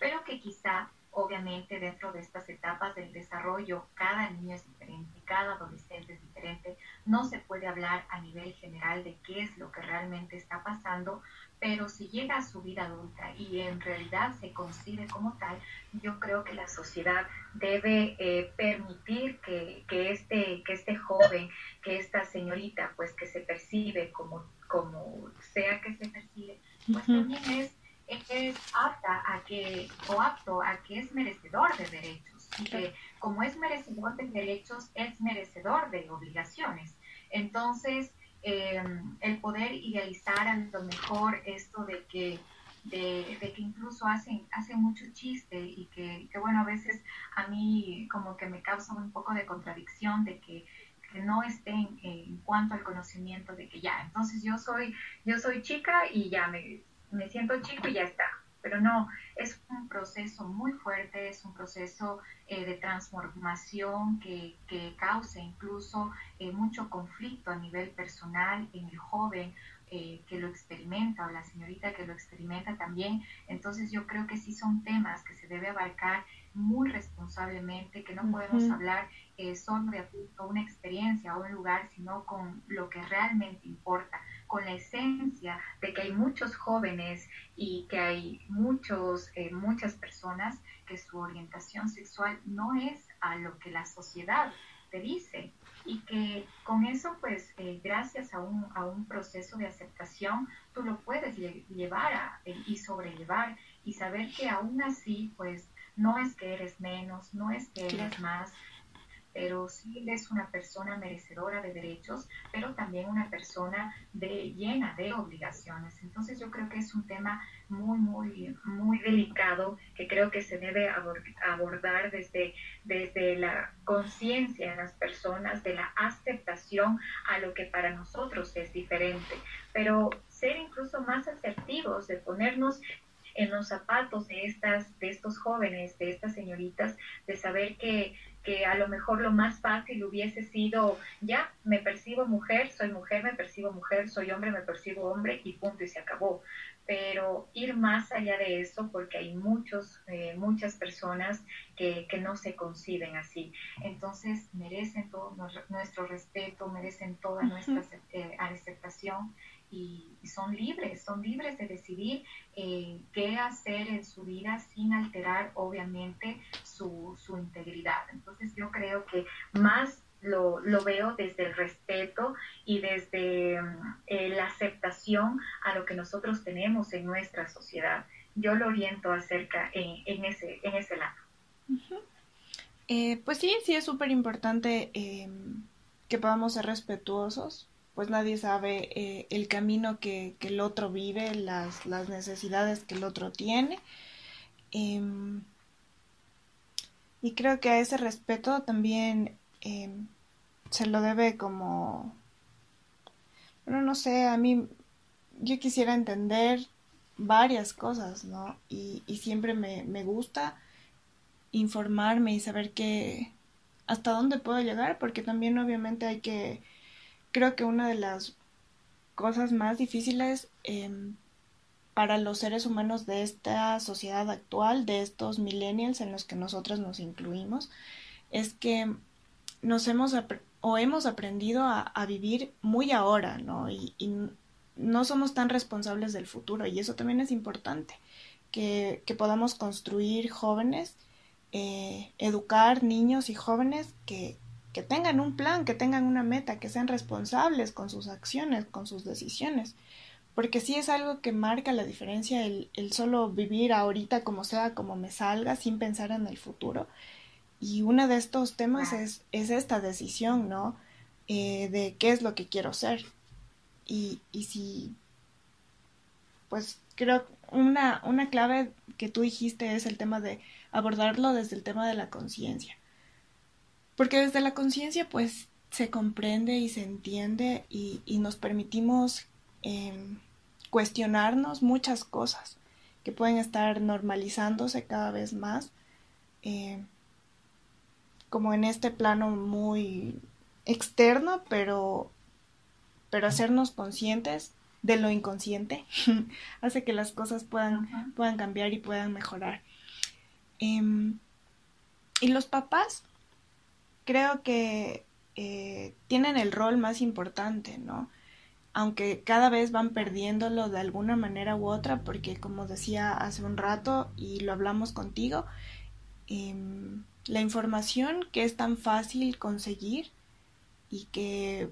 pero que quizá obviamente dentro de estas etapas del desarrollo cada niño es diferente, cada adolescente es diferente, no se puede hablar a nivel general de qué es lo que realmente está pasando, pero si llega a su vida adulta y en realidad se concibe como tal, yo creo que la sociedad debe eh, permitir que, que, este, que este joven, que esta señorita, pues que se percibe como, como sea que se percibe, pues también es, es apta a que, o apto a que es merecedor de derechos. Y que como es merecedor de derechos, es merecedor de obligaciones. Entonces, eh, el poder idealizar a lo mejor esto de que, de, que incluso hacen, hacen mucho chiste y que, bueno, a veces a mí como que me causa un poco de contradicción de que, no estén en cuanto al conocimiento de que ya, entonces yo soy, yo soy chica y ya me, me siento chico y ya está pero no, es un proceso muy fuerte, es un proceso eh, de transformación que, que causa incluso eh, mucho conflicto a nivel personal en el joven eh, que lo experimenta o la señorita que lo experimenta también. Entonces yo creo que sí son temas que se debe abarcar muy responsablemente, que no podemos hablar solo de una experiencia o un lugar, sino con lo que realmente importa con la esencia de que hay muchos jóvenes y que hay muchos, eh, muchas personas que su orientación sexual no es a lo que la sociedad te dice. Y que con eso, pues, eh, gracias a un, a un, proceso de aceptación, tú lo puedes llevar a, eh, y sobrellevar y saber que aún así, pues, no es que eres menos, no es que eres más, pero sí es una persona merecedora de derechos, pero también una persona de, llena de obligaciones. Entonces yo creo que es un tema muy, muy, muy delicado que creo que se debe abordar desde, desde la conciencia de las personas, de la aceptación a lo que para nosotros es diferente, pero ser incluso más asertivos, de ponernos en los zapatos de estas de estos jóvenes, de estas señoritas, de saber que que a lo mejor lo más fácil hubiese sido, ya, me percibo mujer, soy mujer, me percibo mujer, soy hombre, me percibo hombre y punto y se acabó. Pero ir más allá de eso porque hay muchos, eh, muchas personas que, que, no se conciben así. Entonces merecen todo nuestro respeto, merecen toda nuestra eh, aceptación y, son libres, son libres de decidir eh, qué hacer en su vida sin alterar obviamente su, su integridad. Entonces yo creo que más lo, lo, veo desde el respeto y desde mm, eh, la aceptación a lo que nosotros tenemos en nuestra sociedad. Yo lo oriento acerca en, en ese, en ese lado. Eh, pues sí, sí es súper importante que podamos ser respetuosos pues nadie sabe eh, el camino que, el otro vive, las, necesidades que el otro tiene. Em, y creo que a ese respeto también em, se lo debe como, bueno, no sé, a mí yo quisiera entender varias cosas, ¿no? Y, y siempre me, me gusta informarme y saber que hasta dónde puedo llegar, porque también obviamente hay que creo que una de las cosas más difíciles em, para los seres humanos de esta sociedad actual, de estos millennials en los que nosotros nos incluimos, es que nos hemos o hemos aprendido a, vivir muy ahora, ¿no? Y, no somos tan responsables del futuro y eso también es importante, que, podamos construir jóvenes, eh, educar niños y jóvenes que, que tengan un plan, que tengan una meta, que sean responsables con sus acciones, con sus decisiones. Porque sí es algo que marca la diferencia el, solo vivir ahorita como sea, como me salga, sin pensar en el futuro. Y uno de estos temas es, es esta decisión, ¿no? Eh, de qué es lo que quiero ser. Y, y si, pues creo una, una clave que tú dijiste es el tema de abordarlo desde el tema de la conciencia. Porque desde la conciencia pues se comprende y se entiende y, nos permitimos em, cuestionarnos muchas cosas que pueden estar normalizándose cada vez más, em, como en este plano muy externo, pero, pero hacernos conscientes de lo inconsciente hace que las cosas puedan, puedan cambiar y puedan mejorar. Em, y los papás creo que eh, tienen el rol más importante, ¿no? Aunque cada vez van perdiéndolo de alguna manera u otra, porque como decía hace un rato y lo hablamos contigo, em, la información que es tan fácil conseguir y que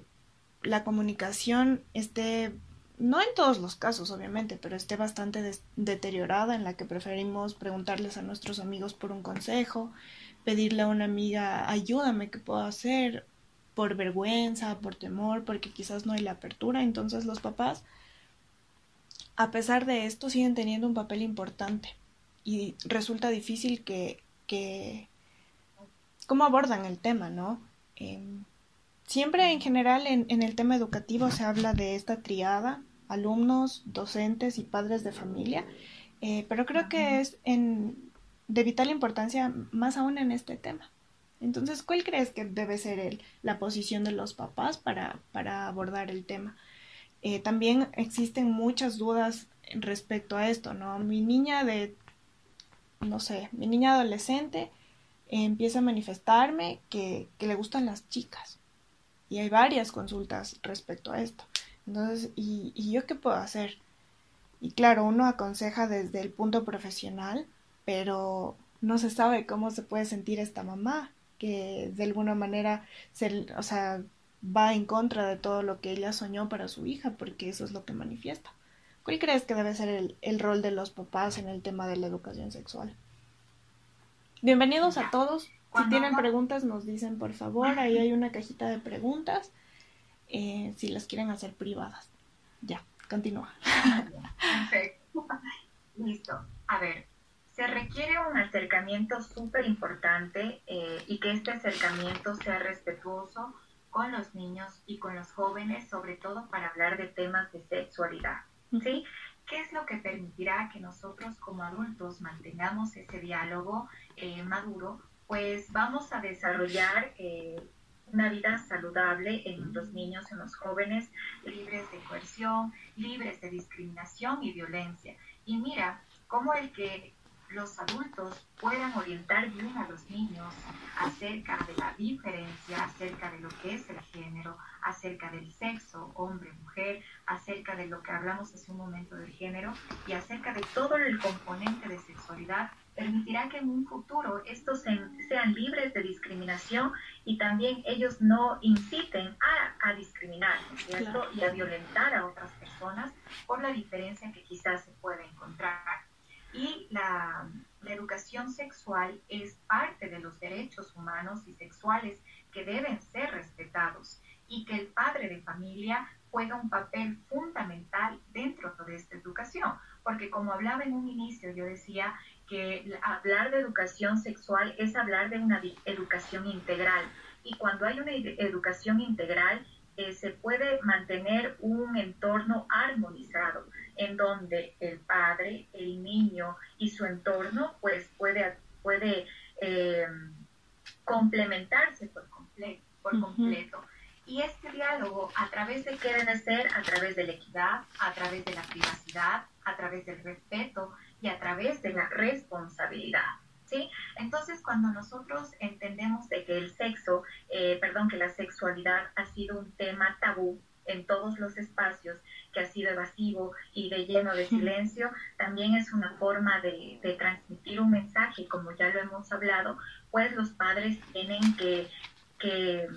la comunicación esté, no en todos los casos obviamente, pero esté bastante deteriorada en la que preferimos preguntarles a nuestros amigos por un consejo, pedirle a una amiga, ayúdame, ¿qué puedo hacer? Por vergüenza, por temor, porque quizás no hay la apertura. Entonces los papás, a pesar de esto, siguen teniendo un papel importante y resulta difícil que, que cómo abordan el tema, ¿no? Em, siempre en general en, en, el tema educativo se habla de esta triada, alumnos, docentes y padres de familia, eh, pero creo que es en, de vital importancia más aún en este tema. Entonces, ¿cuál crees que debe ser el, la posición de los papás para, para abordar el tema? Eh, también existen muchas dudas respecto a esto, ¿no? Mi niña de, no sé, mi niña adolescente empieza a manifestarme que, que le gustan las chicas. Y hay varias consultas respecto a esto. Entonces, ¿y, ¿y yo qué puedo hacer? Y claro, uno aconseja desde el punto profesional, pero no se sabe cómo se puede sentir esta mamá que de alguna manera se, o sea, va en contra de todo lo que ella soñó para su hija, porque eso es lo que manifiesta. ¿Cuál crees que debe ser el, el rol de los papás en el tema de la educación sexual? Bienvenidos a todos. Si tienen preguntas, nos dicen por favor. Ahí hay una cajita de preguntas. Eh, si las quieren hacer privadas. Ya, continúa. Perfecto. Listo. A ver, se requiere un acercamiento súper importante eh, y que este acercamiento sea respetuoso con los niños y con los jóvenes, sobre todo para hablar de temas de sexualidad. ¿Sí? ¿Qué es lo que permitirá que nosotros como adultos mantengamos ese diálogo eh, maduro? Pues vamos a desarrollar eh, una vida saludable en los niños, en los jóvenes, libres de coerción, libres de discriminación y violencia. Y mira, cómo el que los adultos puedan orientar bien a los niños acerca de la diferencia, acerca de lo que es el género, acerca del sexo, hombre, mujer, acerca de lo que hablamos hace un momento del género y acerca de todo el componente de sexualidad, permitirá que en un futuro estos sean libres de discriminación y también ellos no inciten a, a discriminar, ¿cierto? Y a violentar a otras personas por la diferencia que quizás se puede encontrar. Y la, educación sexual es parte de los derechos humanos y sexuales que deben ser respetados y que el padre de familia juega un papel fundamental dentro de esta educación, porque como hablaba en un inicio, yo decía que hablar de educación sexual es hablar de una educación integral. Y cuando hay una educación integral eh, se puede mantener un entorno armonizado en donde el padre, el niño y su entorno pues puede, puede eh, complementarse por, por completo. Y este diálogo, ¿a través de qué debe ser? A través de la equidad, a través de la privacidad, a través del respeto y a través de la responsabilidad. ¿Sí? Entonces, cuando nosotros entendemos de que el sexo, eh, perdón, que la sexualidad ha sido un tema tabú en todos los espacios, que ha sido evasivo y de lleno de silencio, también es una forma de, transmitir un mensaje, como ya lo hemos hablado, pues los padres tienen que, que,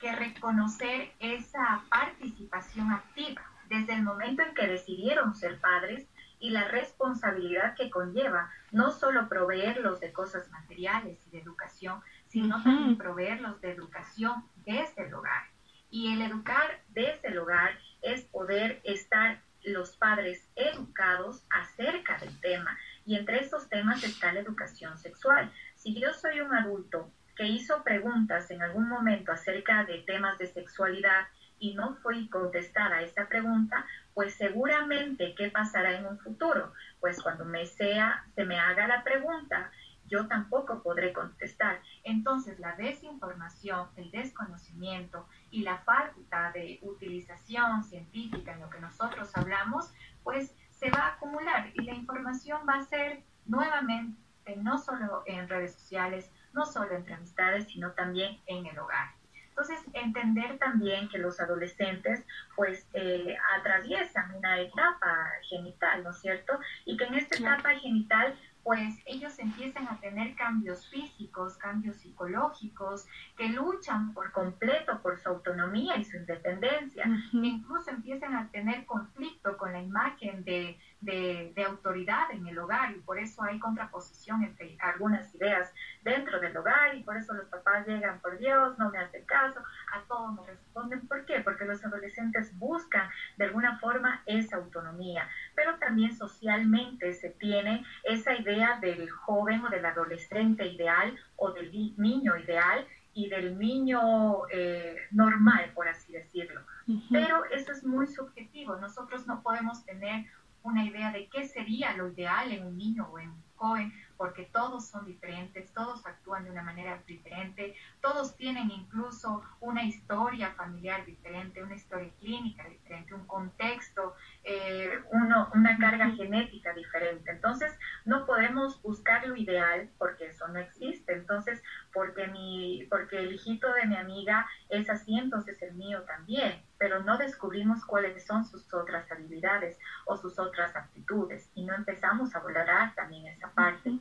que reconocer esa participación activa desde el momento en que decidieron ser padres y la responsabilidad que conlleva no solo proveerlos de cosas materiales y de educación, sino también proveerlos de educación desde el hogar. Y el educar desde el hogar es poder estar los padres educados acerca del tema. Y entre estos temas está la educación sexual. Si yo soy un adulto que hizo preguntas en algún momento acerca de temas de sexualidad y no fue contestada esa pregunta, pues seguramente qué pasará en un futuro, pues cuando me sea, se me haga la pregunta, yo tampoco podré contestar. Entonces, la desinformación, el desconocimiento y la falta de utilización científica en lo que nosotros hablamos, pues se va a acumular y la información va a ser nuevamente no solo en redes sociales, no solo entre amistades, sino también en el hogar. Entonces, entender también que los adolescentes pues eh, atraviesan una etapa genital, ¿no es cierto? Y que en esta etapa genital pues ellos empiezan a tener cambios físicos, cambios psicológicos, que luchan por completo por su autonomía y su independencia, e incluso empiezan a tener conflicto con la imagen de, de, autoridad en el hogar y por eso hay contraposición entre algunas ideas dentro del hogar y por eso los papás llegan, por Dios, no me hacen caso, a todo me responden. ¿Por qué? Porque los adolescentes buscan de alguna forma esa autonomía, pero también socialmente se tiene del joven o del adolescente ideal o del niño ideal y del niño eh, normal, por así decirlo. Pero eso es muy subjetivo. Nosotros no podemos tener una idea de qué sería lo ideal en un niño o en un joven, porque todos son diferentes, todos actúan de una manera diferente, todos tienen incluso una historia familiar diferente, una historia clínica diferente, un contexto, eh, uno, una carga genética diferente. Entonces, no podemos buscar lo ideal porque eso no existe. Entonces, porque, mi, porque el es así, entonces el mío también pero no descubrimos cuáles son sus otras habilidades o sus otras aptitudes y no empezamos a valorar también esa parte.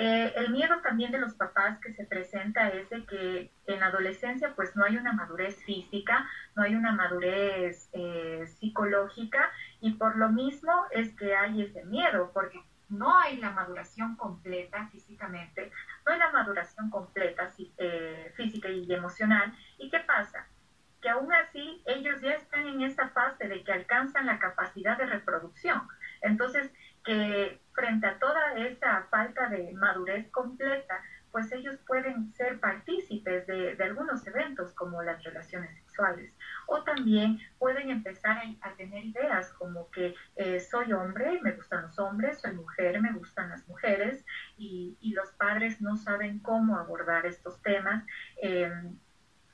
Eh, el miedo también de los papás que se presenta es de que en la adolescencia pues no hay una madurez física, no hay una madurez eh, psicológica y por lo mismo es que hay ese miedo, porque no hay la maduración completa físicamente, no hay la maduración completa eh, física y emocional. ¿Y qué pasa? Que aún así ellos ya están en esa fase de que alcanzan la capacidad de reproducción. Entonces, que frente a toda esa falta de madurez completa, pues ellos pueden ser partícipes de, algunos eventos como las relaciones sexuales. O también pueden empezar a, tener ideas como que eh, soy hombre, me gustan los hombres, soy mujer, me gustan las mujeres, y, los padres no saben abordar estos temas. Em,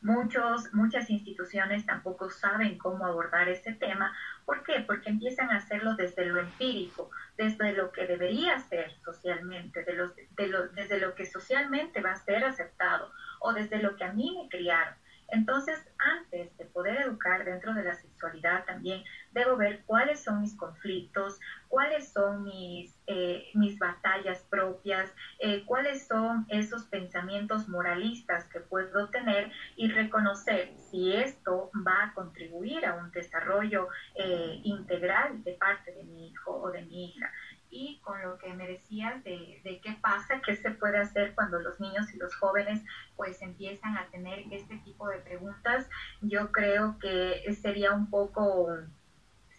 muchos, muchas instituciones tampoco saben cómo abordar ese tema. ¿Por qué? Porque empiezan a hacerlo desde lo empírico, desde lo que debería ser socialmente, de los, de lo, desde lo que socialmente va a ser aceptado o desde lo que a mí me criaron. Entonces, antes de poder educar dentro de la sexualidad también, debo ver cuáles son mis conflictos, cuáles son mis, eh, mis batallas propias, eh, cuáles son esos pensamientos moralistas que puedo tener y reconocer si esto va a contribuir a un desarrollo eh, integral de parte de mi hijo o de mi hija y con lo que me decías de, qué pasa, qué se puede hacer cuando los niños y los jóvenes pues empiezan a tener este tipo de preguntas, yo creo que sería un poco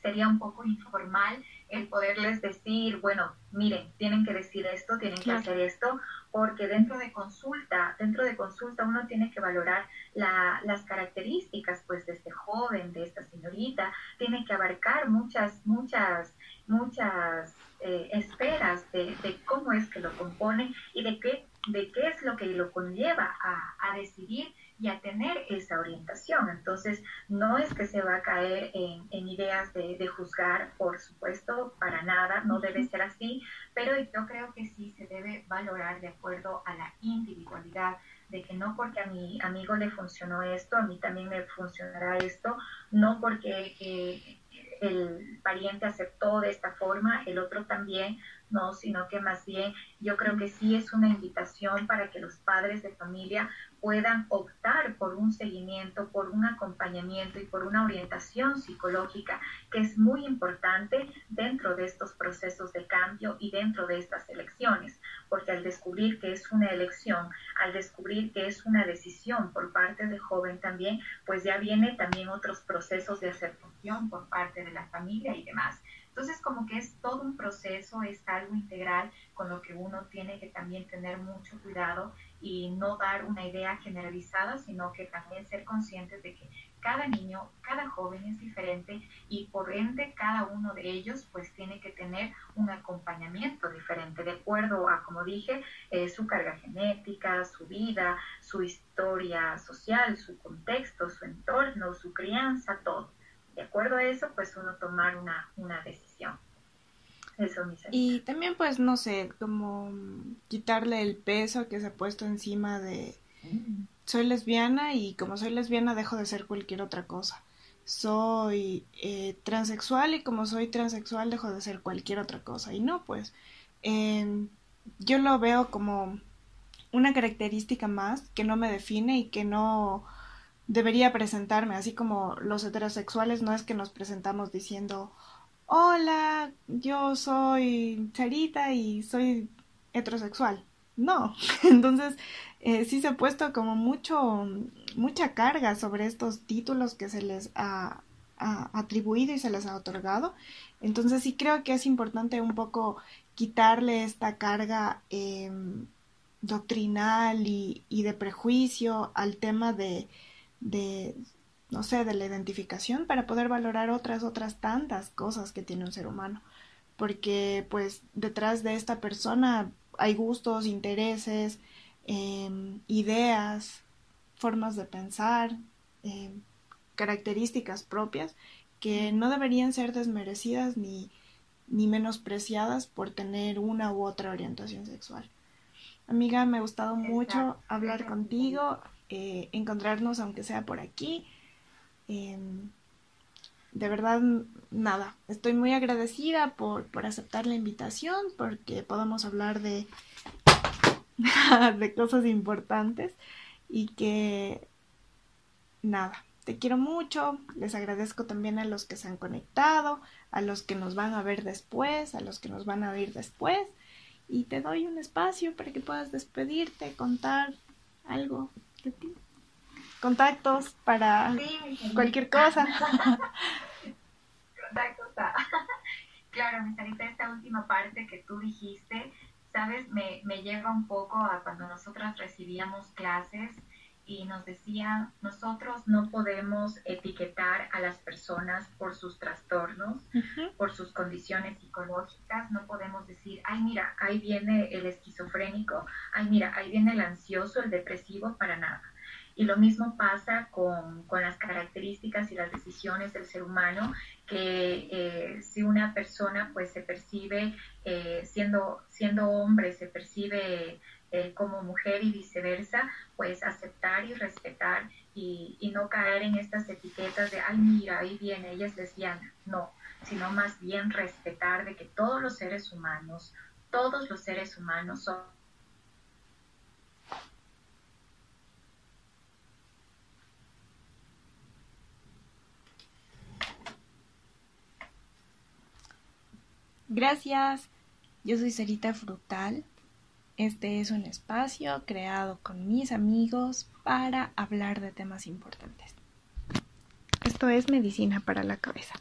sería un poco informal el poderles decir, bueno, miren, tienen que decir esto, tienen que hacer esto, porque dentro de consulta, dentro de consulta uno tiene que valorar las características pues de este joven, de esta señorita, tiene que abarcar muchas, muchas, muchas eh, esperas de, cómo es que lo compone y de qué, de qué es lo que lo conlleva a, decidir y a tener esa orientación. Entonces, no es que se va a caer en, ideas de, de, juzgar, por supuesto, para nada, no debe ser así, pero yo creo que sí se debe valorar de acuerdo a la individualidad de que no porque a mi amigo le funcionó esto, a mí también me funcionará esto, no porque eh, el pariente aceptó de esta forma, el otro también, no, sino que más bien yo creo que sí es una invitación para que los padres de familia puedan optar por un seguimiento, por un acompañamiento y por una orientación psicológica que es muy importante dentro de estos procesos de cambio y dentro de estas elecciones, porque al descubrir que es una elección, al descubrir que es una decisión por parte del joven también, pues ya viene también otros procesos de aceptación por parte de la familia y demás. Entonces, como que es todo un proceso, es algo integral con lo que uno tiene que también tener mucho cuidado y no dar una idea generalizada, sino que también ser conscientes de que cada niño, cada joven es diferente y por ende cada uno de ellos pues tiene que tener un acompañamiento diferente de acuerdo a, como dije, eh, su carga genética, su vida, su historia social, su contexto, su entorno, su crianza, todo de acuerdo a eso, pues uno tomar una, una decisión. Eso, mi Y también, pues, no sé, como quitarle el peso que se ha puesto encima de soy lesbiana y como soy lesbiana dejo de ser cualquier otra cosa. Soy eh, transexual y como soy transexual dejo de ser cualquier otra cosa. Y no, pues, em, yo lo veo como una característica más que no me define y que no debería presentarme, así como los heterosexuales no es que nos presentamos diciendo, hola, yo soy Charita y soy heterosexual. No, entonces eh, sí se ha puesto como mucho, mucha carga sobre estos títulos que se les ha, atribuido y se les ha otorgado. Entonces sí creo que es importante un poco quitarle esta carga em, doctrinal y, y de prejuicio al tema de, de, no sé, de la identificación para poder valorar otras, otras tantas cosas que tiene un ser humano. Porque pues detrás de esta persona hay gustos, intereses, em, ideas, formas de pensar, em, características propias que no deberían ser desmerecidas ni, ni menospreciadas por tener una u otra orientación sexual. Amiga, me ha gustado mucho hablar contigo. Eh, encontrarnos, aunque sea por aquí. Em, de verdad, nada, estoy muy agradecida por, por aceptar la invitación, porque podamos hablar de de cosas importantes y que nada, te quiero mucho, les agradezco también a los que se han conectado, a los que nos van a ver después, a los que nos van a oír después. Y te doy un espacio para que puedas despedirte, contar algo de ti. Contactos para cualquier cosa. Contactos. Claro, mi Sarita, esta última parte que tú dijiste, sabes, me, me lleva un poco a cuando nosotras recibíamos clases y nos decían, nosotros no podemos etiquetar a las personas por sus trastornos, por sus condiciones psicológicas, no podemos decir, ay mira, ahí viene el esquizofrénico, ay mira, ahí viene el ansioso, el depresivo, para nada. Y lo mismo pasa con, con las características y las decisiones del ser humano, que eh, si una persona pues se percibe eh, siendo, siendo hombre, se percibe eh, como mujer y viceversa, pues aceptar y respetar y, no caer en estas etiquetas de, ay, mira, ahí viene, ella es lesbiana. No, sino más bien respetar de que todos los seres humanos, todos los seres humanos son Gracias. Yo soy Sarita Frutal. Este es un espacio creado con mis amigos para hablar de temas importantes. Esto es medicina para la cabeza.